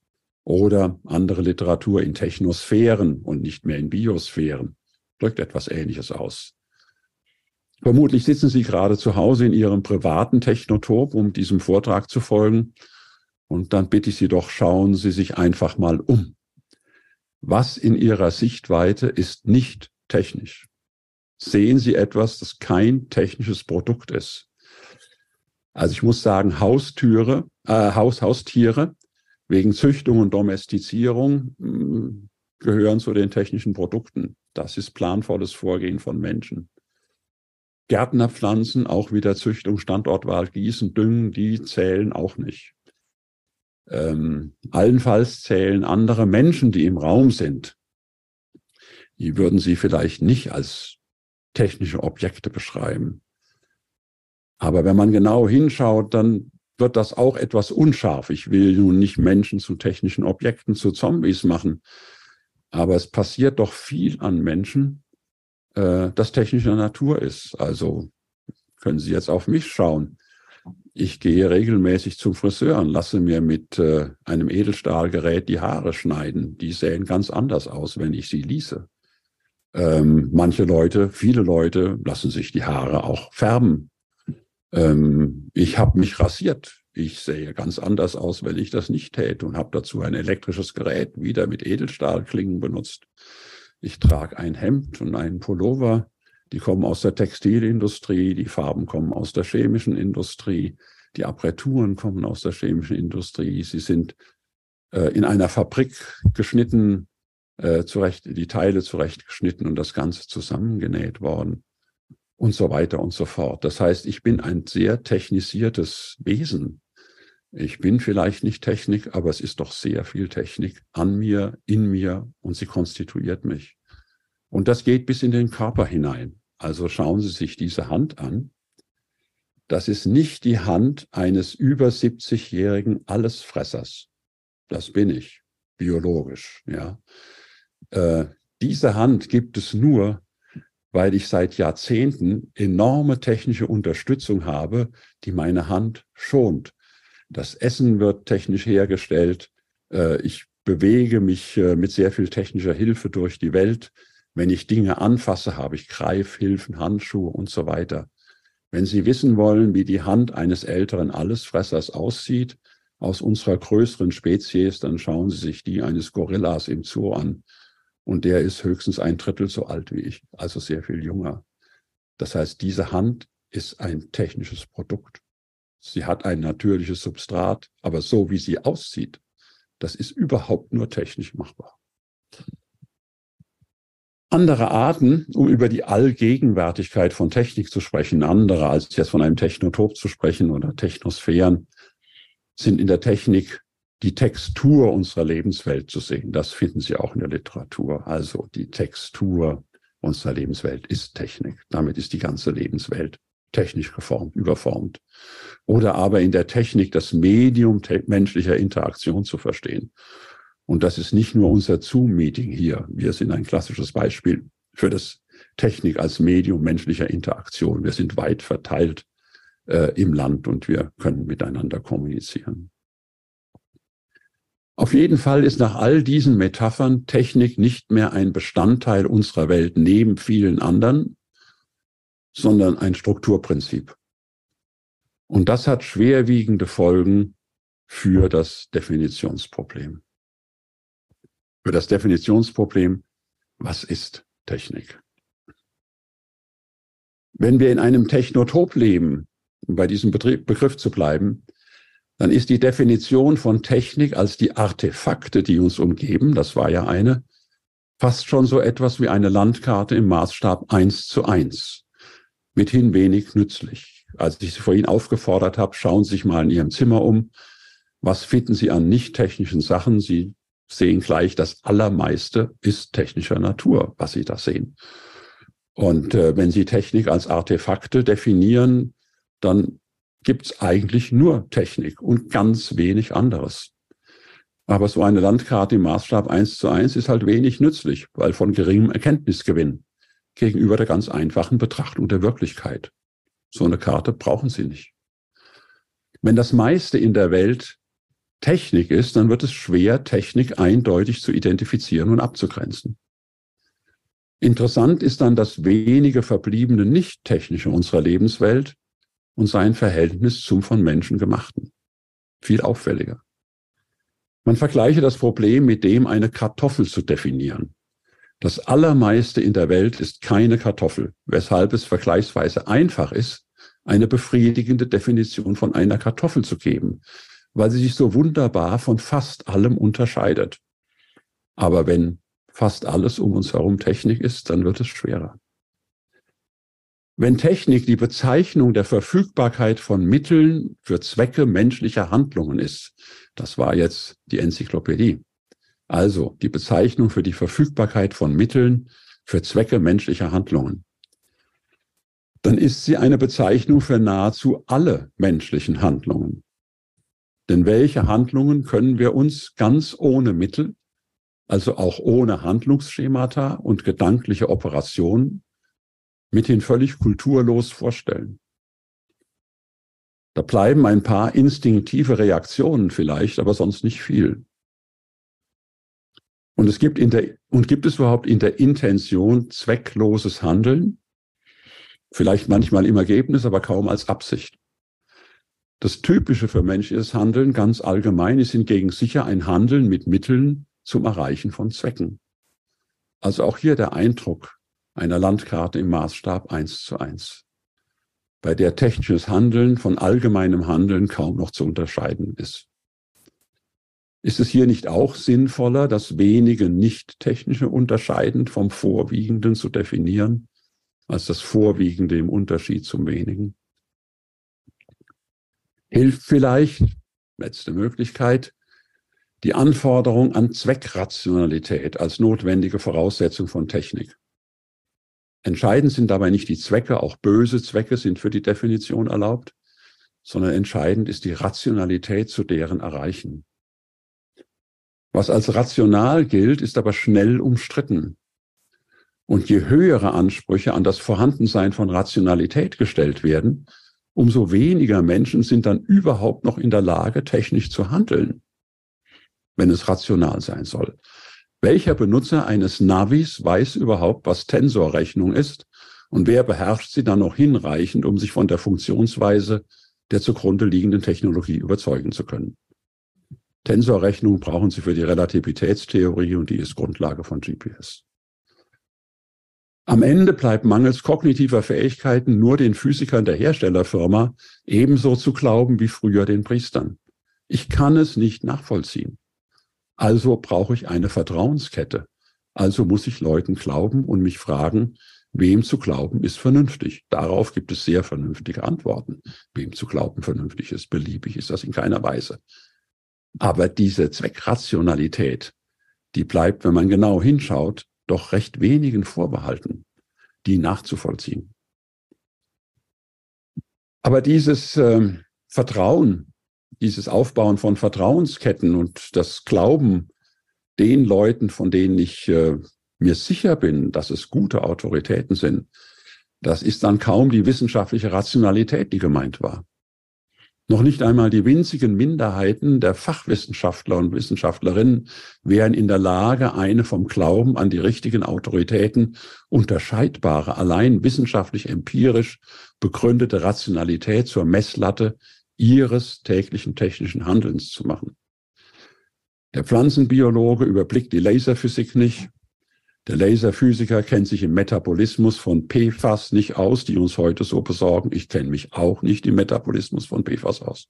Oder andere Literatur in Technosphären und nicht mehr in Biosphären. Drückt etwas Ähnliches aus. Vermutlich sitzen Sie gerade zu Hause in Ihrem privaten Technotop, um diesem Vortrag zu folgen. Und dann bitte ich Sie doch, schauen Sie sich einfach mal um. Was in Ihrer Sichtweite ist nicht technisch? Sehen Sie etwas, das kein technisches Produkt ist? Also ich muss sagen, Haustüre, äh, Haus, Haustiere wegen Züchtung und Domestizierung mh, hm, gehören zu den technischen Produkten. Das ist planvolles Vorgehen von Menschen. Gärtnerpflanzen, auch wieder Züchtung, Standortwahl, Gießen, Düngen, die zählen auch nicht. Ähm, allenfalls zählen andere Menschen, die im Raum sind. Die würden Sie vielleicht nicht als technische Objekte beschreiben. Aber wenn man genau hinschaut, dann wird das auch etwas unscharf. Ich will nun nicht Menschen zu technischen Objekten, zu Zombies machen. Aber es passiert doch viel an Menschen, äh, das technischer Natur ist. Also können Sie jetzt auf mich schauen. Ich gehe regelmäßig zum Friseur und lasse mir mit äh, einem Edelstahlgerät die Haare schneiden. Die sehen ganz anders aus, wenn ich sie ließe. Ähm, manche Leute, viele Leute lassen sich die Haare auch färben ähm, ich habe mich rasiert. Ich sehe ganz anders aus, wenn ich das nicht täte und habe dazu ein elektrisches Gerät wieder mit Edelstahlklingen benutzt. Ich trage ein Hemd und einen Pullover. Die kommen aus der Textilindustrie, die Farben kommen aus der chemischen Industrie, die Apparaturen kommen aus der chemischen Industrie. Sie sind äh, in einer Fabrik geschnitten, äh, zurecht, die Teile zurechtgeschnitten und das Ganze zusammengenäht worden und so weiter und so fort. Das heißt, ich bin ein sehr technisiertes Wesen. Ich bin vielleicht nicht Technik, aber es ist doch sehr viel Technik an mir, in mir und sie konstituiert mich. Und das geht bis in den Körper hinein. Also schauen Sie sich diese Hand an. Das ist nicht die Hand eines über 70-jährigen Allesfressers. Das bin ich, biologisch, ja. Äh, diese Hand gibt es nur, weil ich seit Jahrzehnten enorme technische Unterstützung habe, die meine Hand schont. Das Essen wird technisch hergestellt. Äh, ich bewege mich äh, mit sehr viel technischer Hilfe durch die Welt. Wenn ich Dinge anfasse, habe ich Greifhilfen, Handschuhe und so weiter. Wenn Sie wissen wollen, wie die Hand eines älteren Allesfressers aussieht, aus unserer größeren Spezies, dann schauen Sie sich die eines Gorillas im Zoo an. Und der ist höchstens ein Drittel so alt wie ich, also sehr viel jünger. Das heißt, diese Hand ist ein technisches Produkt. Sie hat ein natürliches Substrat, aber so wie sie aussieht, das ist überhaupt nur technisch machbar. Andere Arten, um über die Allgegenwärtigkeit von Technik zu sprechen, andere als jetzt von einem Technotop zu sprechen oder Technosphären, sind in der Technik die Textur unserer Lebenswelt zu sehen. Das finden Sie auch in der Literatur. Also die Textur unserer Lebenswelt ist Technik. Damit ist die ganze Lebenswelt technisch geformt, überformt. Oder aber in der Technik das Medium menschlicher Interaktion zu verstehen. Und das ist nicht nur unser Zoom-Meeting hier. Wir sind ein klassisches Beispiel für das Technik als Medium menschlicher Interaktion. Wir sind weit verteilt äh, im Land und wir können miteinander kommunizieren. Auf jeden Fall ist nach all diesen Metaphern Technik nicht mehr ein Bestandteil unserer Welt neben vielen anderen, sondern ein Strukturprinzip. Und das hat schwerwiegende Folgen für das Definitionsproblem. Für das Definitionsproblem, was ist Technik? Wenn wir in einem Technotop leben, um bei diesem Begriff zu bleiben, dann ist die Definition von Technik als die Artefakte, die uns umgeben, das war ja eine, fast schon so etwas wie eine Landkarte im Maßstab eins zu eins mithin wenig nützlich. Als ich Sie vorhin aufgefordert habe, schauen Sie sich mal in Ihrem Zimmer um. Was finden Sie an nicht technischen Sachen? Sie sehen gleich, das Allermeiste ist technischer Natur, was Sie da sehen. Und äh, wenn Sie Technik als Artefakte definieren, dann gibt es eigentlich nur Technik und ganz wenig anderes. Aber so eine Landkarte im Maßstab eins zu eins ist halt wenig nützlich, weil von geringem Erkenntnisgewinn gegenüber der ganz einfachen Betrachtung der Wirklichkeit. So eine Karte brauchen Sie nicht. Wenn das meiste in der Welt Technik ist, dann wird es schwer, Technik eindeutig zu identifizieren und abzugrenzen. Interessant ist dann das wenige verbliebene Nicht-Technische unserer Lebenswelt und sein Verhältnis zum von Menschen gemachten. Viel auffälliger. Man vergleiche das Problem mit dem, eine Kartoffel zu definieren. Das Allermeiste in der Welt ist keine Kartoffel, weshalb es vergleichsweise einfach ist, eine befriedigende Definition von einer Kartoffel zu geben, weil sie sich so wunderbar von fast allem unterscheidet. Aber wenn fast alles um uns herum Technik ist, dann wird es schwerer. Wenn Technik die Bezeichnung der Verfügbarkeit von Mitteln für Zwecke menschlicher Handlungen ist, das war jetzt die Enzyklopädie, also die Bezeichnung für die Verfügbarkeit von Mitteln für Zwecke menschlicher Handlungen. Dann ist sie eine Bezeichnung für nahezu alle menschlichen Handlungen. Denn welche Handlungen können wir uns ganz ohne Mittel, also auch ohne Handlungsschemata und gedankliche Operationen, mithin völlig kulturlos vorstellen? Da bleiben ein paar instinktive Reaktionen vielleicht, aber sonst nicht viel. Und es gibt in der, und gibt es überhaupt in der Intention zweckloses Handeln? Vielleicht manchmal im Ergebnis, aber kaum als Absicht. Das Typische für menschliches Handeln ganz allgemein ist hingegen sicher ein Handeln mit Mitteln zum Erreichen von Zwecken. Also auch hier der Eindruck einer Landkarte im Maßstab eins zu eins, bei der technisches Handeln von allgemeinem Handeln kaum noch zu unterscheiden ist. Ist es hier nicht auch sinnvoller, das wenige nicht-technische unterscheidend vom Vorwiegenden zu definieren, als das Vorwiegende im Unterschied zum wenigen? Hilft vielleicht, letzte Möglichkeit, die Anforderung an Zweckrationalität als notwendige Voraussetzung von Technik. Entscheidend sind dabei nicht die Zwecke, auch böse Zwecke sind für die Definition erlaubt, sondern entscheidend ist die Rationalität zu deren Erreichen. Was als rational gilt, ist aber schnell umstritten. Und je höhere Ansprüche an das Vorhandensein von Rationalität gestellt werden, umso weniger Menschen sind dann überhaupt noch in der Lage, technisch zu handeln, wenn es rational sein soll. Welcher Benutzer eines Navis weiß überhaupt, was Tensorrechnung ist und wer beherrscht sie dann noch hinreichend, um sich von der Funktionsweise der zugrunde liegenden Technologie überzeugen zu können? Tensorrechnung brauchen Sie für die Relativitätstheorie und die ist Grundlage von GPS. Am Ende bleibt mangels kognitiver Fähigkeiten nur den Physikern der Herstellerfirma ebenso zu glauben wie früher den Priestern. Ich kann es nicht nachvollziehen. Also brauche ich eine Vertrauenskette. Also muss ich Leuten glauben und mich fragen, wem zu glauben ist vernünftig. Darauf gibt es sehr vernünftige Antworten. Wem zu glauben vernünftig ist, beliebig ist das in keiner Weise. Aber diese Zweckrationalität, die bleibt, wenn man genau hinschaut, doch recht wenigen vorbehalten, die nachzuvollziehen. Aber dieses äh, Vertrauen, dieses Aufbauen von Vertrauensketten und das Glauben den Leuten, von denen ich äh, mir sicher bin, dass es gute Autoritäten sind, das ist dann kaum die wissenschaftliche Rationalität, die gemeint war. Noch nicht einmal die winzigen Minderheiten der Fachwissenschaftler und Wissenschaftlerinnen wären in der Lage, eine vom Glauben an die richtigen Autoritäten unterscheidbare, allein wissenschaftlich empirisch begründete Rationalität zur Messlatte ihres täglichen technischen Handelns zu machen. Der Pflanzenbiologe überblickt die Laserphysik nicht, der Laserphysiker kennt sich im Metabolismus von PFAS nicht aus, die uns heute so besorgen. Ich kenne mich auch nicht im Metabolismus von PFAS aus.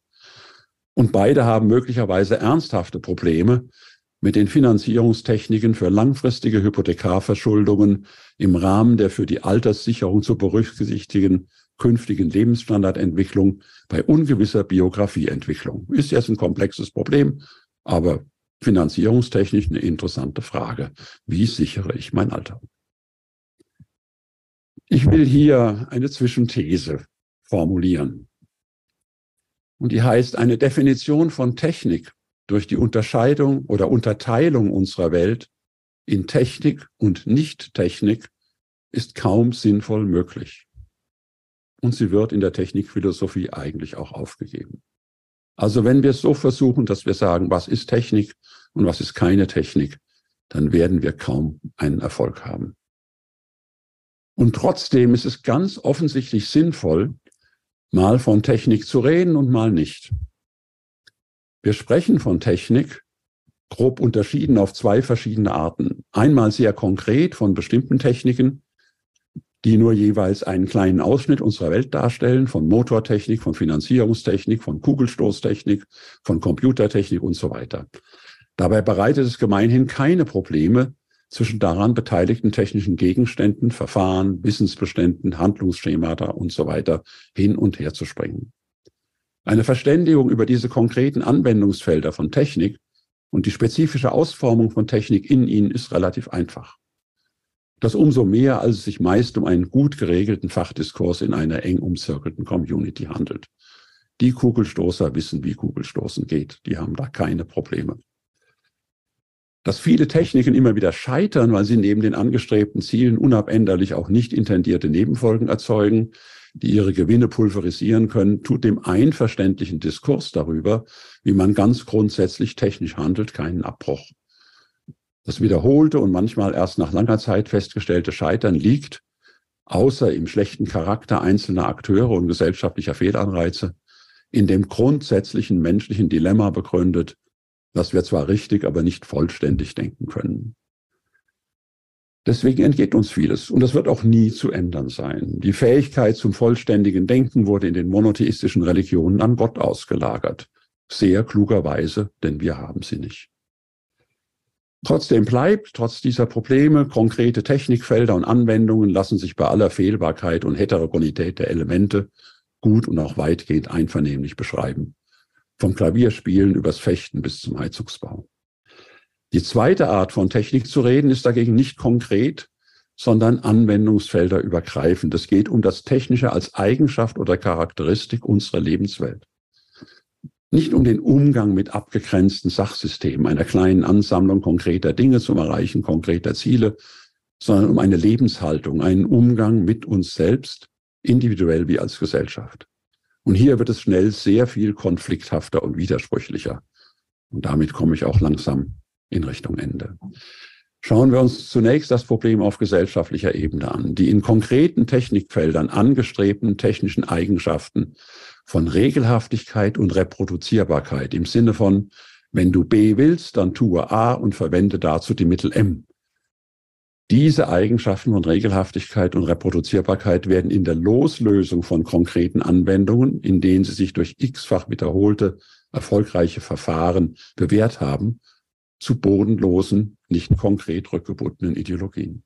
Und beide haben möglicherweise ernsthafte Probleme mit den Finanzierungstechniken für langfristige Hypothekarverschuldungen im Rahmen der für die Alterssicherung zu berücksichtigen künftigen Lebensstandardentwicklung bei ungewisser Biografieentwicklung. Ist jetzt ein komplexes Problem, aber finanzierungstechnisch eine interessante Frage. Wie sichere ich mein Alter? Ich will hier eine Zwischenthese formulieren. Und die heißt, eine Definition von Technik durch die Unterscheidung oder Unterteilung unserer Welt in Technik und Nicht-Technik ist kaum sinnvoll möglich. Und sie wird in der Technikphilosophie eigentlich auch aufgegeben. Also wenn wir es so versuchen, dass wir sagen, was ist Technik und was ist keine Technik, dann werden wir kaum einen Erfolg haben. Und trotzdem ist es ganz offensichtlich sinnvoll, mal von Technik zu reden und mal nicht. Wir sprechen von Technik grob unterschieden auf zwei verschiedene Arten. Einmal sehr konkret von bestimmten Techniken, die nur jeweils einen kleinen Ausschnitt unserer Welt darstellen, von Motortechnik, von Finanzierungstechnik, von Kugelstoßtechnik, von Computertechnik und so weiter. Dabei bereitet es gemeinhin keine Probleme, zwischen daran beteiligten technischen Gegenständen, Verfahren, Wissensbeständen, Handlungsschemata und so weiter hin und her zu springen. Eine Verständigung über diese konkreten Anwendungsfelder von Technik und die spezifische Ausformung von Technik in ihnen ist relativ einfach. Das umso mehr, als es sich meist um einen gut geregelten Fachdiskurs in einer eng umzirkelten Community handelt. Die Kugelstoßer wissen, wie Kugelstoßen geht. Die haben da keine Probleme. Dass viele Techniken immer wieder scheitern, weil sie neben den angestrebten Zielen unabänderlich auch nicht intendierte Nebenfolgen erzeugen, die ihre Gewinne pulverisieren können, tut dem einverständlichen Diskurs darüber, wie man ganz grundsätzlich technisch handelt, keinen Abbruch. Das wiederholte und manchmal erst nach langer Zeit festgestellte Scheitern liegt, außer im schlechten Charakter einzelner Akteure und gesellschaftlicher Fehlanreize, in dem grundsätzlichen menschlichen Dilemma begründet, dass wir zwar richtig, aber nicht vollständig denken können. Deswegen entgeht uns vieles und das wird auch nie zu ändern sein. Die Fähigkeit zum vollständigen Denken wurde in den monotheistischen Religionen an Gott ausgelagert. Sehr klugerweise, denn wir haben sie nicht. Trotzdem bleibt, trotz dieser Probleme, konkrete Technikfelder und Anwendungen lassen sich bei aller Fehlbarkeit und Heterogenität der Elemente gut und auch weitgehend einvernehmlich beschreiben. Vom Klavierspielen übers Fechten bis zum Heizungsbau. Die zweite Art von Technik zu reden ist dagegen nicht konkret, sondern Anwendungsfelder übergreifend. Es geht um das Technische als Eigenschaft oder Charakteristik unserer Lebenswelt nicht um den Umgang mit abgegrenzten Sachsystemen, einer kleinen Ansammlung konkreter Dinge zum Erreichen konkreter Ziele, sondern um eine Lebenshaltung, einen Umgang mit uns selbst, individuell wie als Gesellschaft. Und hier wird es schnell sehr viel konflikthafter und widersprüchlicher. Und damit komme ich auch langsam in Richtung Ende. Schauen wir uns zunächst das Problem auf gesellschaftlicher Ebene an. Die in konkreten Technikfeldern angestrebten technischen Eigenschaften von Regelhaftigkeit und Reproduzierbarkeit im Sinne von, wenn du B willst, dann tue A und verwende dazu die Mittel M. Diese Eigenschaften von Regelhaftigkeit und Reproduzierbarkeit werden in der Loslösung von konkreten Anwendungen, in denen sie sich durch x-fach wiederholte erfolgreiche Verfahren bewährt haben, zu bodenlosen, nicht konkret rückgebundenen Ideologien.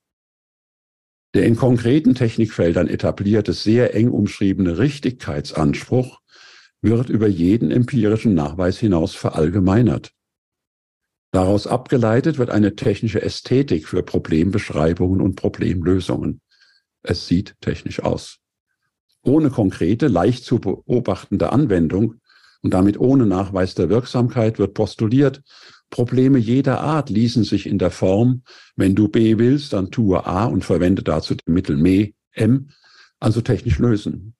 Der in konkreten Technikfeldern etablierte, sehr eng umschriebene Richtigkeitsanspruch wird über jeden empirischen Nachweis hinaus verallgemeinert. Daraus abgeleitet wird eine technische Ästhetik für Problembeschreibungen und Problemlösungen. Es sieht technisch aus. Ohne konkrete, leicht zu beobachtende Anwendung und damit ohne Nachweis der Wirksamkeit wird postuliert, Probleme jeder Art ließen sich in der Form, wenn du B willst, dann tue A und verwende dazu die Mittel M, also technisch lösen.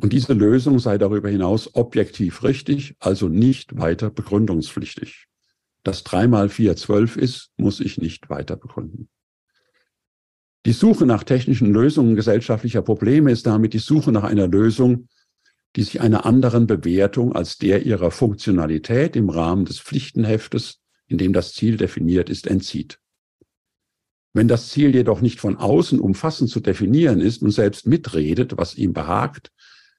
Und diese Lösung sei darüber hinaus objektiv richtig, also nicht weiter begründungspflichtig. Dass drei mal vier zwölf ist, muss ich nicht weiter begründen. Die Suche nach technischen Lösungen gesellschaftlicher Probleme ist damit die Suche nach einer Lösung, die sich einer anderen Bewertung als der ihrer Funktionalität im Rahmen des Pflichtenheftes, in dem das Ziel definiert ist, entzieht. Wenn das Ziel jedoch nicht von außen umfassend zu definieren ist und selbst mitredet, was ihm behagt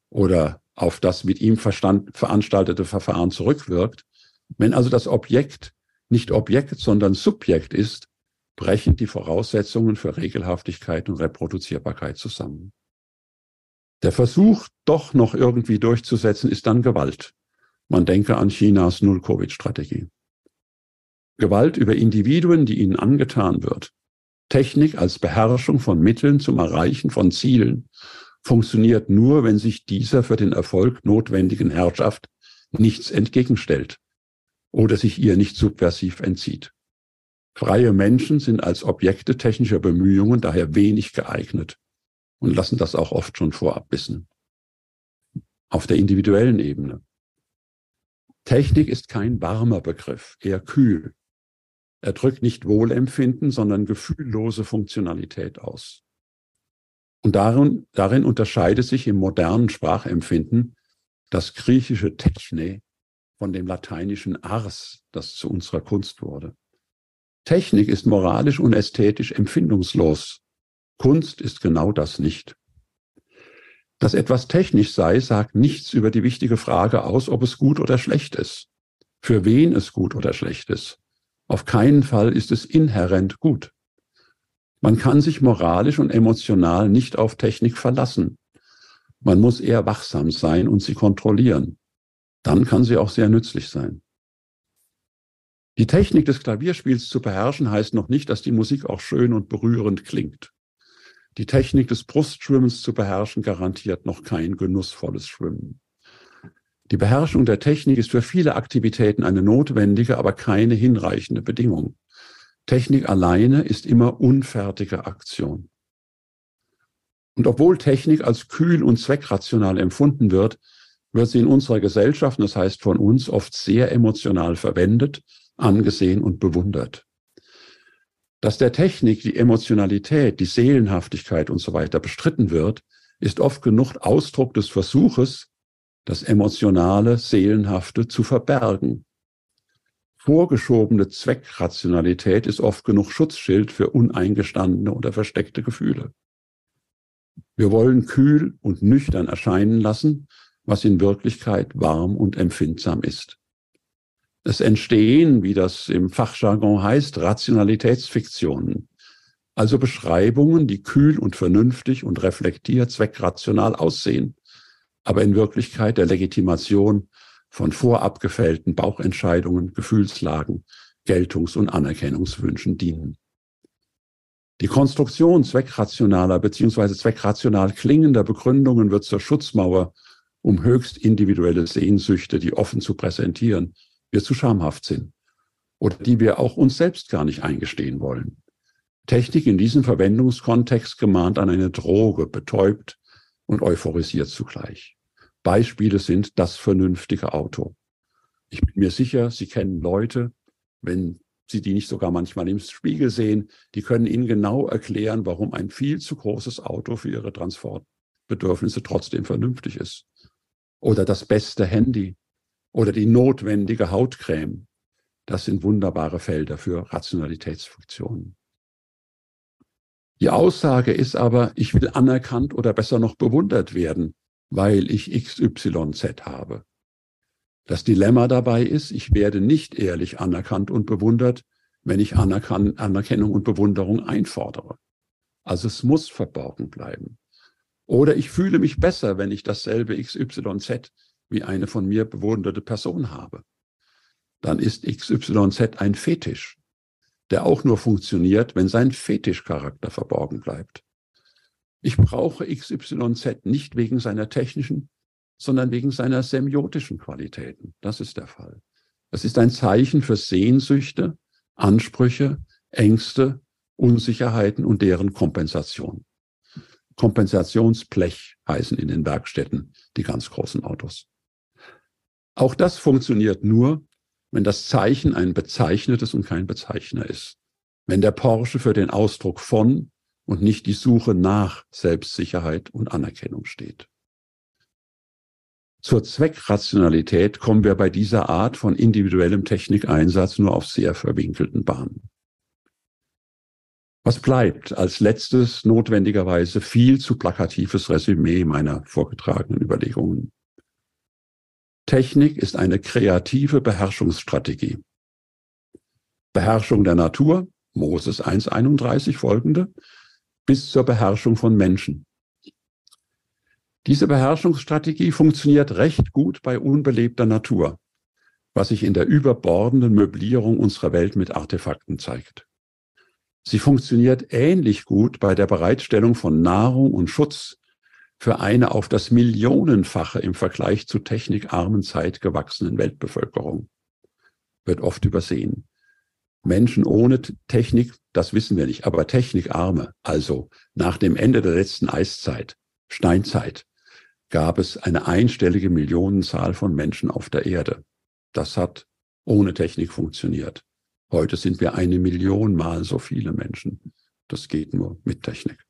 oder auf das mit ihm verstand, veranstaltete Verfahren zurückwirkt, wenn also das Objekt nicht Objekt, sondern Subjekt ist, brechen die Voraussetzungen für Regelhaftigkeit und Reproduzierbarkeit zusammen. Der Versuch, doch noch irgendwie durchzusetzen, ist dann Gewalt. Man denke an Chinas Null-Covid-Strategie. Gewalt über Individuen, die ihnen angetan wird. Technik als Beherrschung von Mitteln zum Erreichen von Zielen funktioniert nur, wenn sich dieser für den Erfolg notwendigen Herrschaft nichts entgegenstellt oder sich ihr nicht subversiv entzieht. Freie Menschen sind als Objekte technischer Bemühungen daher wenig geeignet und lassen das auch oft schon vorab wissen. Auf der individuellen Ebene. Technik ist kein warmer Begriff, eher kühl. Er drückt nicht Wohlempfinden, sondern gefühllose Funktionalität aus. Und darin, darin unterscheidet sich im modernen Sprachempfinden das griechische Techne von dem lateinischen Ars, das zu unserer Kunst wurde. Technik ist moralisch und ästhetisch empfindungslos Kunst ist genau das nicht. Dass etwas technisch sei, sagt nichts über die wichtige Frage aus, ob es gut oder schlecht ist. Für wen es gut oder schlecht ist. Auf keinen Fall ist es inhärent gut. Man kann sich moralisch und emotional nicht auf Technik verlassen. Man muss eher wachsam sein und sie kontrollieren. Dann kann sie auch sehr nützlich sein. Die Technik des Klavierspiels zu beherrschen heißt noch nicht, dass die Musik auch schön und berührend klingt. Die Technik des Brustschwimmens zu beherrschen garantiert noch kein genussvolles Schwimmen. Die Beherrschung der Technik ist für viele Aktivitäten eine notwendige, aber keine hinreichende Bedingung. Technik alleine ist immer unfertige Aktion. Und obwohl Technik als kühl und zweckrational empfunden wird, wird sie in unserer Gesellschaft, das heißt von uns, oft sehr emotional verwendet, angesehen und bewundert dass der Technik die Emotionalität, die Seelenhaftigkeit und so weiter bestritten wird, ist oft genug Ausdruck des Versuches, das Emotionale, Seelenhafte zu verbergen. Vorgeschobene Zweckrationalität ist oft genug Schutzschild für uneingestandene oder versteckte Gefühle. Wir wollen kühl und nüchtern erscheinen lassen, was in Wirklichkeit warm und empfindsam ist. Es entstehen, wie das im Fachjargon heißt, Rationalitätsfiktionen, also Beschreibungen, die kühl und vernünftig und reflektiert zweckrational aussehen, aber in Wirklichkeit der Legitimation von vorab gefällten Bauchentscheidungen, Gefühlslagen, Geltungs- und Anerkennungswünschen dienen. Die Konstruktion zweckrationaler bzw. zweckrational klingender Begründungen wird zur Schutzmauer, um höchst individuelle Sehnsüchte, die offen zu präsentieren, wir zu schamhaft sind oder die wir auch uns selbst gar nicht eingestehen wollen. Technik in diesem Verwendungskontext gemahnt an eine Droge, betäubt und euphorisiert zugleich. Beispiele sind das vernünftige Auto. Ich bin mir sicher, Sie kennen Leute, wenn Sie die nicht sogar manchmal im Spiegel sehen, die können Ihnen genau erklären, warum ein viel zu großes Auto für Ihre Transportbedürfnisse trotzdem vernünftig ist. Oder das beste Handy, oder die notwendige Hautcreme. Das sind wunderbare Felder für Rationalitätsfunktionen. Die Aussage ist aber, ich will anerkannt oder besser noch bewundert werden, weil ich XYZ habe. Das Dilemma dabei ist, ich werde nicht ehrlich anerkannt und bewundert, wenn ich Anerkan Anerkennung und Bewunderung einfordere. Also es muss verborgen bleiben. Oder ich fühle mich besser, wenn ich dasselbe XYZ wie eine von mir bewunderte Person habe, dann ist XYZ ein Fetisch, der auch nur funktioniert, wenn sein Fetischcharakter verborgen bleibt. Ich brauche XYZ nicht wegen seiner technischen, sondern wegen seiner semiotischen Qualitäten. Das ist der Fall. Es ist ein Zeichen für Sehnsüchte, Ansprüche, Ängste, Unsicherheiten und deren Kompensation. Kompensationsblech heißen in den Werkstätten die ganz großen Autos. Auch das funktioniert nur, wenn das Zeichen ein bezeichnetes und kein Bezeichner ist. Wenn der Porsche für den Ausdruck von und nicht die Suche nach Selbstsicherheit und Anerkennung steht. Zur Zweckrationalität kommen wir bei dieser Art von individuellem Technikeinsatz nur auf sehr verwinkelten Bahnen. Was bleibt als letztes notwendigerweise viel zu plakatives Resümee meiner vorgetragenen Überlegungen? Technik ist eine kreative Beherrschungsstrategie. Beherrschung der Natur, Moses 1.31 folgende, bis zur Beherrschung von Menschen. Diese Beherrschungsstrategie funktioniert recht gut bei unbelebter Natur, was sich in der überbordenden Möblierung unserer Welt mit Artefakten zeigt. Sie funktioniert ähnlich gut bei der Bereitstellung von Nahrung und Schutz für eine auf das Millionenfache im Vergleich zu technikarmen Zeit gewachsenen Weltbevölkerung. Wird oft übersehen. Menschen ohne Technik, das wissen wir nicht, aber technikarme, also nach dem Ende der letzten Eiszeit, Steinzeit, gab es eine einstellige Millionenzahl von Menschen auf der Erde. Das hat ohne Technik funktioniert. Heute sind wir eine Million mal so viele Menschen. Das geht nur mit Technik.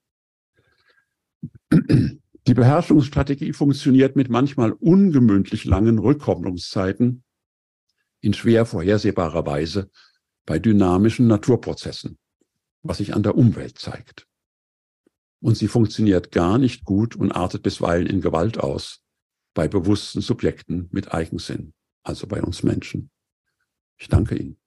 Die Beherrschungsstrategie funktioniert mit manchmal ungemütlich langen Rückkopplungszeiten in schwer vorhersehbarer Weise bei dynamischen Naturprozessen, was sich an der Umwelt zeigt. Und sie funktioniert gar nicht gut und artet bisweilen in Gewalt aus bei bewussten Subjekten mit Eigensinn, also bei uns Menschen. Ich danke Ihnen.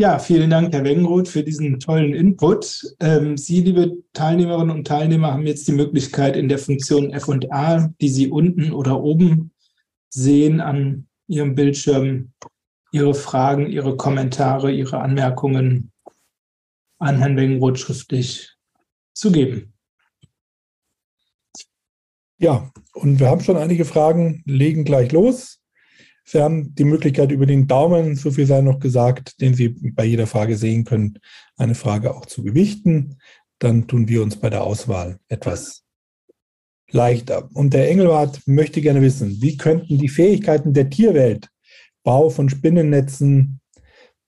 Ja, vielen Dank, Herr Wengroth, für diesen tollen Input. Ähm, Sie, liebe Teilnehmerinnen und Teilnehmer, haben jetzt die Möglichkeit, in der Funktion F&A, die Sie unten oder oben sehen an Ihrem Bildschirm, Ihre Fragen, Ihre Kommentare, Ihre Anmerkungen an Herrn Wengroth schriftlich zu geben. Ja, und wir haben schon einige Fragen, legen gleich los. Sie haben die Möglichkeit, über den Daumen, so viel sei noch gesagt, den Sie bei jeder Frage sehen können, eine Frage auch zu gewichten. Dann tun wir uns bei der Auswahl etwas leichter. Und der Engelwart möchte gerne wissen, wie könnten die Fähigkeiten der Tierwelt, Bau von Spinnennetzen,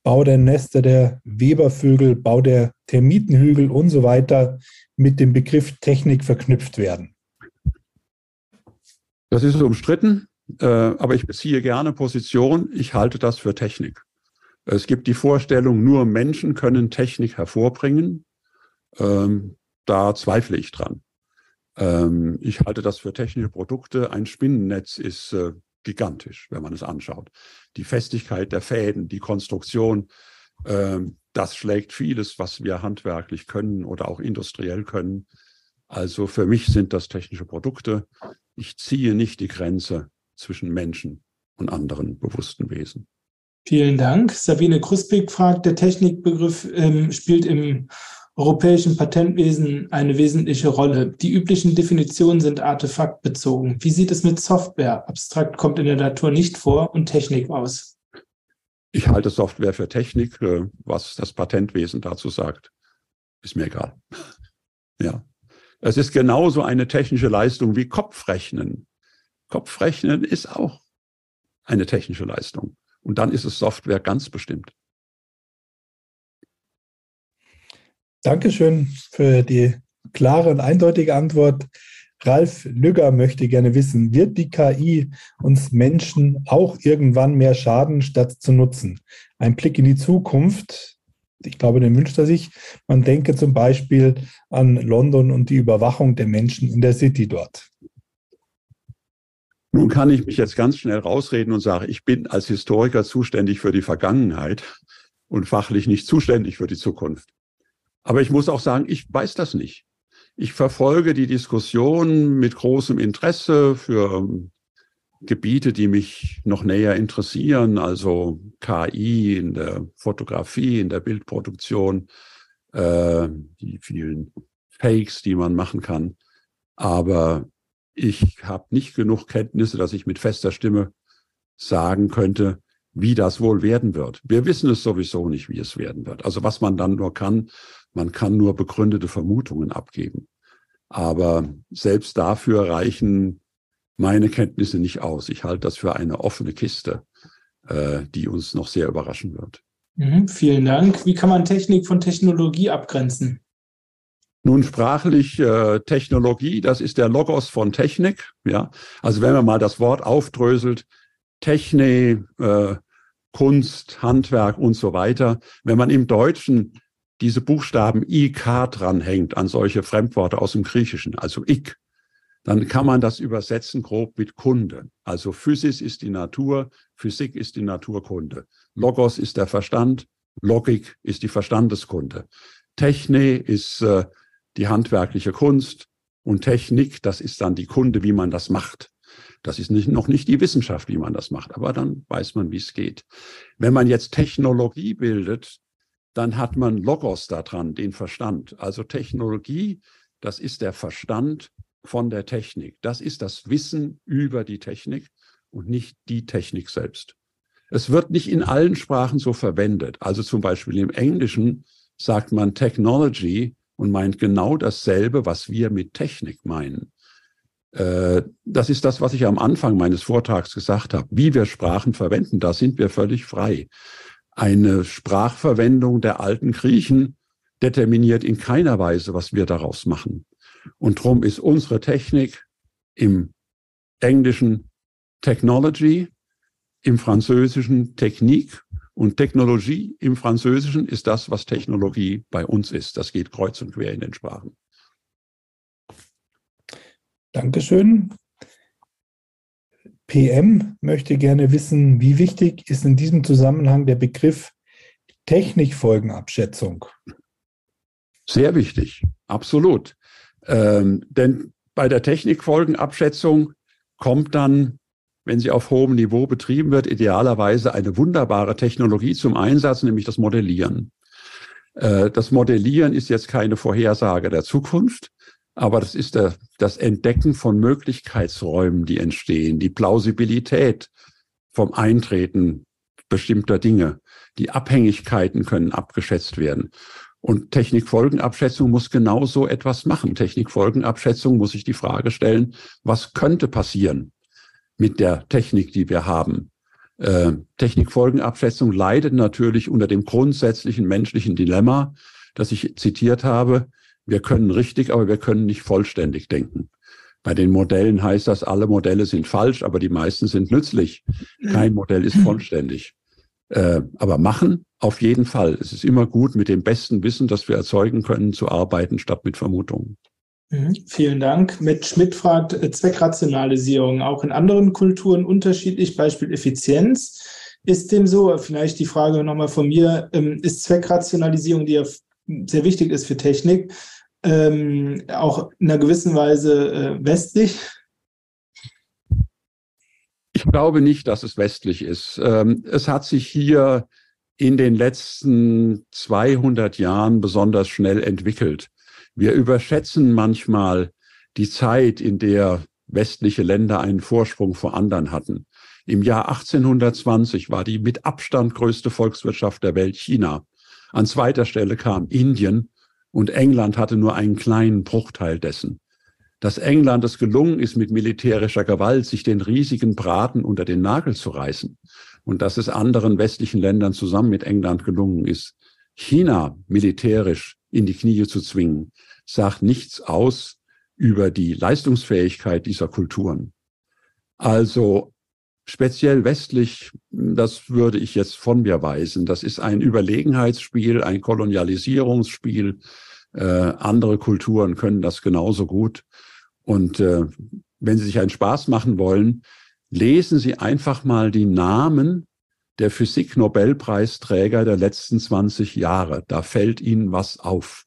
Bau der Nester der Webervögel, Bau der Termitenhügel und so weiter mit dem Begriff Technik verknüpft werden? Das ist umstritten. Äh, aber ich beziehe gerne Position. Ich halte das für Technik. Es gibt die Vorstellung, nur Menschen können Technik hervorbringen. Ähm, da zweifle ich dran. Ähm, ich halte das für technische Produkte. Ein Spinnennetz ist äh, gigantisch, wenn man es anschaut. Die Festigkeit der Fäden, die Konstruktion, ähm, das schlägt vieles, was wir handwerklich können oder auch industriell können. Also für mich sind das technische Produkte. Ich ziehe nicht die Grenze zwischen Menschen und anderen bewussten Wesen. Vielen Dank. Sabine Kruspik fragt, der Technikbegriff ähm, spielt im europäischen Patentwesen eine wesentliche Rolle. Die üblichen Definitionen sind artefaktbezogen. Wie sieht es mit Software? Abstrakt kommt in der Natur nicht vor und Technik aus. Ich halte Software für Technik. Äh, was das Patentwesen dazu sagt, ist mir egal. Ja. Es ist genauso eine technische Leistung wie Kopfrechnen Kopfrechnen ist auch eine technische Leistung. Und dann ist es Software ganz bestimmt. Dankeschön für die klare und eindeutige Antwort. Ralf Lügger möchte gerne wissen, wird die KI uns Menschen auch irgendwann mehr schaden, statt zu nutzen? Ein Blick in die Zukunft. Ich glaube, den wünscht er sich. Man denke zum Beispiel an London und die Überwachung der Menschen in der City dort. Nun kann ich mich jetzt ganz schnell rausreden und sagen, ich bin als Historiker zuständig für die Vergangenheit und fachlich nicht zuständig für die Zukunft. Aber ich muss auch sagen, ich weiß das nicht. Ich verfolge die Diskussion mit großem Interesse für ähm, Gebiete, die mich noch näher interessieren, also KI in der Fotografie, in der Bildproduktion, äh, die vielen Fakes, die man machen kann. Aber ich habe nicht genug Kenntnisse, dass ich mit fester Stimme sagen könnte, wie das wohl werden wird. Wir wissen es sowieso nicht, wie es werden wird. Also was man dann nur kann, man kann nur begründete Vermutungen abgeben. Aber selbst dafür reichen meine Kenntnisse nicht aus. Ich halte das für eine offene Kiste, äh, die uns noch sehr überraschen wird. Mhm, vielen Dank. Wie kann man Technik von Technologie abgrenzen? Nun sprachlich äh, Technologie, das ist der Logos von Technik. Ja, also wenn man mal das Wort aufdröselt, Technik, äh, Kunst, Handwerk und so weiter. Wenn man im Deutschen diese Buchstaben IK dranhängt an solche Fremdworte aus dem Griechischen, also ik, dann kann man das übersetzen grob mit Kunde. Also Physis ist die Natur, Physik ist die Naturkunde. Logos ist der Verstand, Logik ist die Verstandeskunde. Techne ist äh, die handwerkliche Kunst und Technik, das ist dann die Kunde, wie man das macht. Das ist nicht, noch nicht die Wissenschaft, wie man das macht, aber dann weiß man, wie es geht. Wenn man jetzt Technologie bildet, dann hat man Logos daran, den Verstand. Also Technologie, das ist der Verstand von der Technik. Das ist das Wissen über die Technik und nicht die Technik selbst. Es wird nicht in allen Sprachen so verwendet. Also zum Beispiel im Englischen sagt man Technology und meint genau dasselbe, was wir mit Technik meinen. Äh, das ist das, was ich am Anfang meines Vortrags gesagt habe. Wie wir Sprachen verwenden, da sind wir völlig frei. Eine Sprachverwendung der alten Griechen determiniert in keiner Weise, was wir daraus machen. Und darum ist unsere Technik im Englischen Technology, im Französischen Technik und Technologie im Französischen ist das, was Technologie bei uns ist. Das geht kreuz und quer in den Sprachen. Dankeschön. PM möchte gerne wissen, wie wichtig ist in diesem Zusammenhang der Begriff Technikfolgenabschätzung? Sehr wichtig, absolut. Ähm, denn bei der Technikfolgenabschätzung kommt dann wenn sie auf hohem Niveau betrieben wird, idealerweise eine wunderbare Technologie zum Einsatz, nämlich das Modellieren. Äh, das Modellieren ist jetzt keine Vorhersage der Zukunft, aber das ist der, das Entdecken von Möglichkeitsräumen, die entstehen, die Plausibilität vom Eintreten bestimmter Dinge. Die Abhängigkeiten können abgeschätzt werden. Und Technikfolgenabschätzung muss genau so etwas machen. Technikfolgenabschätzung muss sich die Frage stellen, was könnte passieren? Mit der Technik, die wir haben. Äh, Technikfolgenabschätzung leidet natürlich unter dem grundsätzlichen menschlichen Dilemma, das ich zitiert habe. Wir können richtig, aber wir können nicht vollständig denken. Bei den Modellen heißt das, alle Modelle sind falsch, aber die meisten sind nützlich. Kein Modell ist vollständig. Äh, aber machen auf jeden Fall. Es ist immer gut, mit dem besten Wissen, das wir erzeugen können, zu arbeiten, statt mit Vermutungen. Mhm, vielen Dank. Mit Schmidt fragt äh, Zweckrationalisierung auch in anderen Kulturen unterschiedlich, Beispiel Effizienz. Ist dem so? Vielleicht die Frage nochmal von mir. Ähm, ist Zweckrationalisierung, die ja sehr wichtig ist für Technik, ähm, auch in einer gewissen Weise äh, westlich? Ich glaube nicht, dass es westlich ist. Ähm, es hat sich hier in den letzten 200 Jahren besonders schnell entwickelt. Wir überschätzen manchmal die Zeit, in der westliche Länder einen Vorsprung vor anderen hatten. Im Jahr 1820 war die mit Abstand größte Volkswirtschaft der Welt China. An zweiter Stelle kam Indien und England hatte nur einen kleinen Bruchteil dessen. Dass England es gelungen ist, mit militärischer Gewalt sich den riesigen Braten unter den Nagel zu reißen und dass es anderen westlichen Ländern zusammen mit England gelungen ist, China militärisch in die Knie zu zwingen, sagt nichts aus über die Leistungsfähigkeit dieser Kulturen. Also speziell westlich, das würde ich jetzt von mir weisen. Das ist ein Überlegenheitsspiel, ein Kolonialisierungsspiel. Äh, andere Kulturen können das genauso gut. Und äh, wenn Sie sich einen Spaß machen wollen, lesen Sie einfach mal die Namen der Physik-Nobelpreisträger der letzten 20 Jahre. Da fällt Ihnen was auf.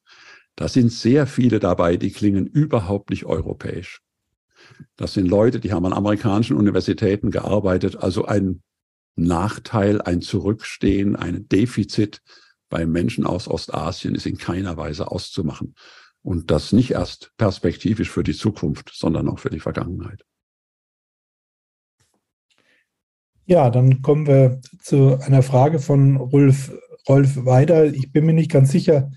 Da sind sehr viele dabei, die klingen überhaupt nicht europäisch. Das sind Leute, die haben an amerikanischen Universitäten gearbeitet, also ein Nachteil, ein Zurückstehen, ein Defizit bei Menschen aus Ostasien ist in keiner Weise auszumachen. Und das nicht erst perspektivisch für die Zukunft, sondern auch für die Vergangenheit. Ja, dann kommen wir zu einer Frage von Rolf, Rolf Weider. Ich bin mir nicht ganz sicher,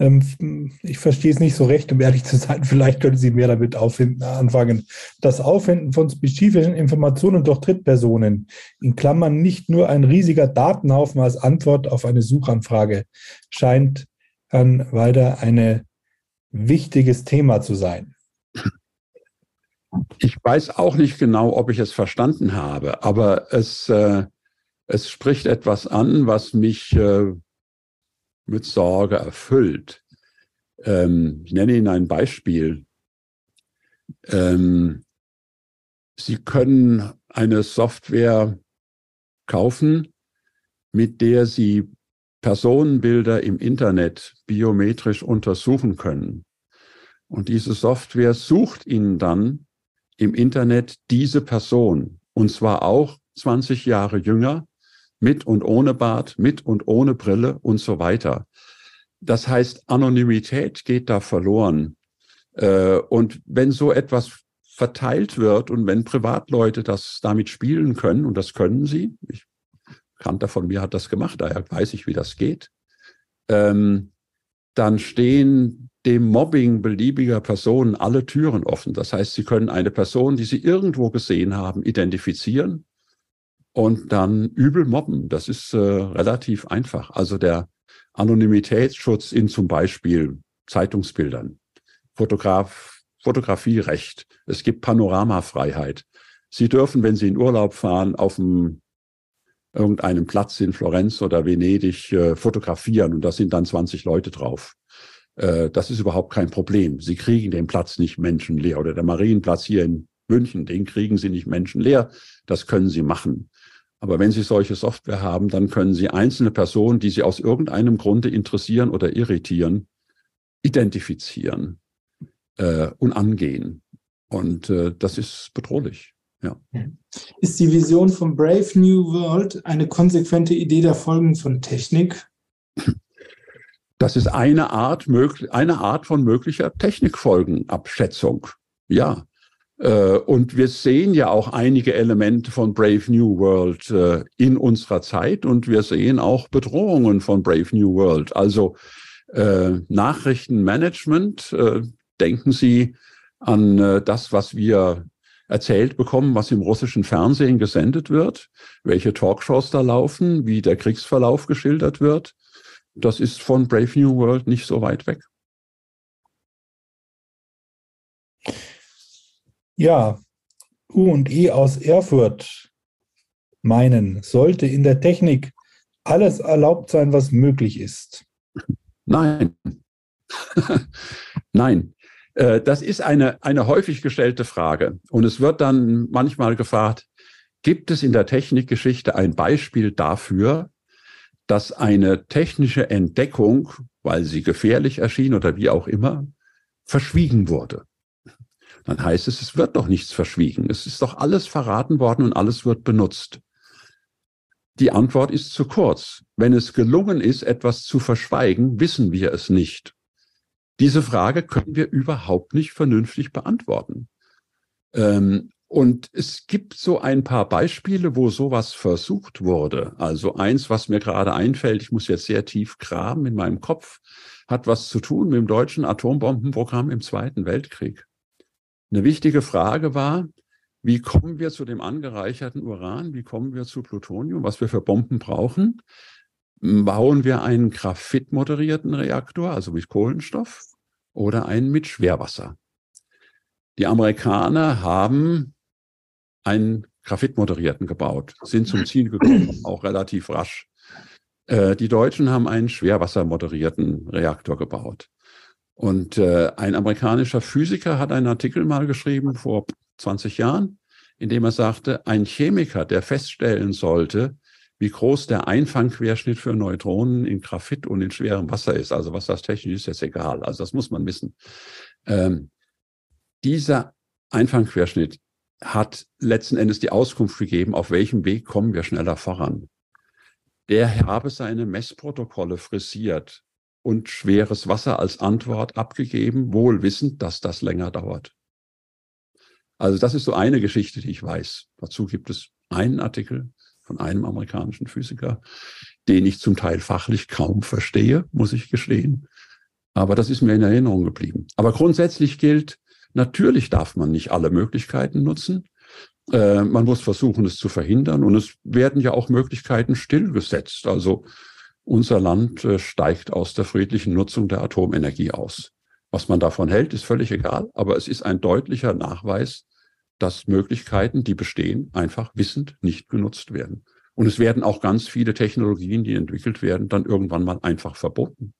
ähm, ich verstehe es nicht so recht, um ehrlich zu sein. Vielleicht können Sie mehr damit auffinden, anfangen. Das Aufwenden von spezifischen Informationen durch Drittpersonen, in Klammern nicht nur ein riesiger Datenhaufen als Antwort auf eine Suchanfrage, scheint dann weiter ein wichtiges Thema zu sein. Ich weiß auch nicht genau, ob ich es verstanden habe, aber es, äh, es spricht etwas an, was mich äh, mit Sorge erfüllt. Ähm, ich nenne Ihnen ein Beispiel. Ähm, Sie können eine Software kaufen, mit der Sie Personenbilder im Internet biometrisch untersuchen können. Und diese Software sucht Ihnen dann im Internet diese Person, und zwar auch 20 Jahre jünger, mit und ohne Bart, mit und ohne Brille und so weiter. Das heißt, Anonymität geht da verloren. Äh, und wenn so etwas verteilt wird und wenn Privatleute das damit spielen können, und das können sie, ich Kanter von mir hat das gemacht, daher weiß ich, wie das geht, ähm, dann stehen dem Mobbing beliebiger Personen alle Türen offen. Das heißt, sie können eine Person, die sie irgendwo gesehen haben, identifizieren und dann übel mobben. Das ist äh, relativ einfach. Also der Anonymitätsschutz in zum Beispiel Zeitungsbildern, Fotograf, Fotografierecht. Es gibt Panoramafreiheit. Sie dürfen, wenn Sie in Urlaub fahren, auf dem irgendeinem Platz in Florenz oder Venedig äh, fotografieren und da sind dann 20 Leute drauf. Äh, das ist überhaupt kein Problem. Sie kriegen den Platz nicht menschenleer oder der Marienplatz hier in München, den kriegen Sie nicht menschenleer. Das können Sie machen. Aber wenn Sie solche Software haben, dann können Sie einzelne Personen, die Sie aus irgendeinem Grunde interessieren oder irritieren, identifizieren äh, und angehen. Und äh, das ist bedrohlich. Ja. Ist die Vision von Brave New World eine konsequente Idee der Folgen von Technik? Das ist eine Art, eine Art von möglicher Technikfolgenabschätzung. Ja, äh, und wir sehen ja auch einige Elemente von Brave New World äh, in unserer Zeit und wir sehen auch Bedrohungen von Brave New World. Also äh, Nachrichtenmanagement, denken Sie an das, was wir erzählt bekommen, was im russischen Fernsehen gesendet wird, welche Talkshows da laufen, wie der Kriegsverlauf geschildert wird. Das ist von Brave New World nicht so weit weg. Ja, U und E aus Erfurt meinen, sollte in der Technik alles erlaubt sein, was möglich ist? Nein. Nein. Äh, das ist eine, eine häufig gestellte Frage. Und es wird dann manchmal gefragt, gibt es in der Technikgeschichte ein Beispiel dafür, dass eine technische Entdeckung, weil sie gefährlich erschien oder wie auch immer, verschwiegen wurde? dann heißt es, es wird doch nichts verschwiegen. Es ist doch alles verraten worden und alles wird benutzt. Die Antwort ist zu kurz. Wenn es gelungen ist, etwas zu verschweigen, wissen wir es nicht. Diese Frage können wir überhaupt nicht vernünftig beantworten. Ähm, und es gibt so ein paar Beispiele, wo sowas versucht wurde. Also eins, was mir gerade einfällt, ich muss jetzt sehr tief graben in meinem Kopf, hat was zu tun mit dem deutschen Atombombenprogramm im Zweiten Weltkrieg. Eine wichtige Frage war, wie kommen wir zu dem angereicherten Uran? Wie kommen wir zu Plutonium? Was wir für Bomben brauchen? Bauen wir einen graphitmoderierten Reaktor, also mit Kohlenstoff, oder einen mit Schwerwasser? Die Amerikaner haben einen graphitmoderierten gebaut, sind zum Ziel gekommen, auch relativ rasch. Äh, die Deutschen haben einen schwerwassermoderierten Reaktor gebaut. Und äh, ein amerikanischer Physiker hat einen Artikel mal geschrieben vor 20 Jahren, in dem er sagte, ein Chemiker, der feststellen sollte, wie groß der Einfangquerschnitt für Neutronen in Graphit und in schwerem Wasser ist. Also was das technisch ist, ist egal. Also das muss man wissen. Ähm, dieser Einfangquerschnitt hat letzten Endes die Auskunft gegeben, auf welchem Weg kommen wir schneller voran. Der habe seine Messprotokolle frisiert und schweres Wasser als Antwort abgegeben, wohl wissend, dass das länger dauert. Also das ist so eine Geschichte, die ich weiß. Dazu gibt es einen Artikel von einem amerikanischen Physiker, den ich zum Teil fachlich kaum verstehe, muss ich gestehen. Aber das ist mir in Erinnerung geblieben. Aber grundsätzlich gilt, natürlich darf man nicht alle Möglichkeiten nutzen. Äh, man muss versuchen, es zu verhindern. Und es werden ja auch Möglichkeiten stillgesetzt. Also unser Land äh, steigt aus der friedlichen Nutzung der Atomenergie aus. Was man davon hält, ist völlig egal. Aber es ist ein deutlicher Nachweis, dass Möglichkeiten, die bestehen, einfach wissend nicht genutzt werden. Und es werden auch ganz viele Technologien, die entwickelt werden, dann irgendwann mal einfach verboten.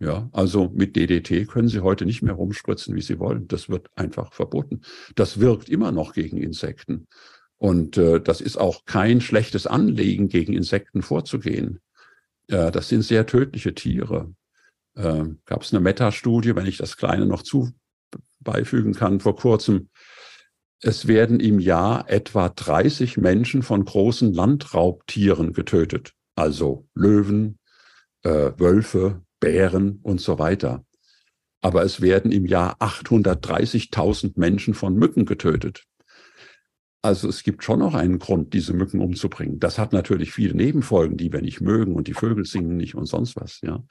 Ja, also mit DDT können Sie heute nicht mehr rumspritzen, wie Sie wollen. Das wird einfach verboten. Das wirkt immer noch gegen Insekten. Und äh, das ist auch kein schlechtes Anliegen, gegen Insekten vorzugehen. Äh, das sind sehr tödliche Tiere. Äh, Gab es eine Metastudie, wenn ich das Kleine noch zu beifügen kann, vor kurzem, es werden im Jahr etwa 30 Menschen von großen Landraubtieren getötet, also Löwen, äh, Wölfe, Bären und so weiter. Aber es werden im Jahr 830.000 Menschen von Mücken getötet. Also es gibt schon noch einen Grund, diese Mücken umzubringen. Das hat natürlich viele Nebenfolgen, die wir nicht mögen und die Vögel singen nicht und sonst was, ja.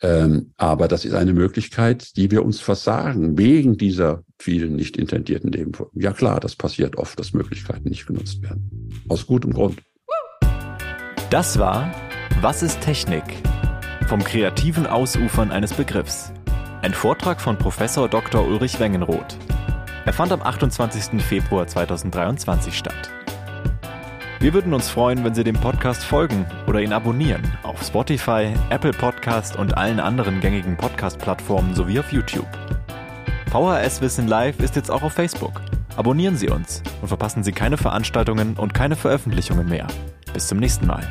Ähm, aber das ist eine Möglichkeit, die wir uns versagen, wegen dieser vielen nicht intendierten Nebenfolgen. Ja klar, das passiert oft, dass Möglichkeiten nicht genutzt werden. Aus gutem Grund. Das war Was ist Technik? Vom kreativen Ausufern eines Begriffs. Ein Vortrag von Professor Dr. Ulrich Wengenroth. Er fand am 28. Februar 2023 statt. Wir würden uns freuen, wenn Sie dem Podcast folgen oder ihn abonnieren auf Spotify, Apple Podcast und allen anderen gängigen Podcast-Plattformen sowie auf YouTube. VHS Wissen Live ist jetzt auch auf Facebook. Abonnieren Sie uns und verpassen Sie keine Veranstaltungen und keine Veröffentlichungen mehr. Bis zum nächsten Mal.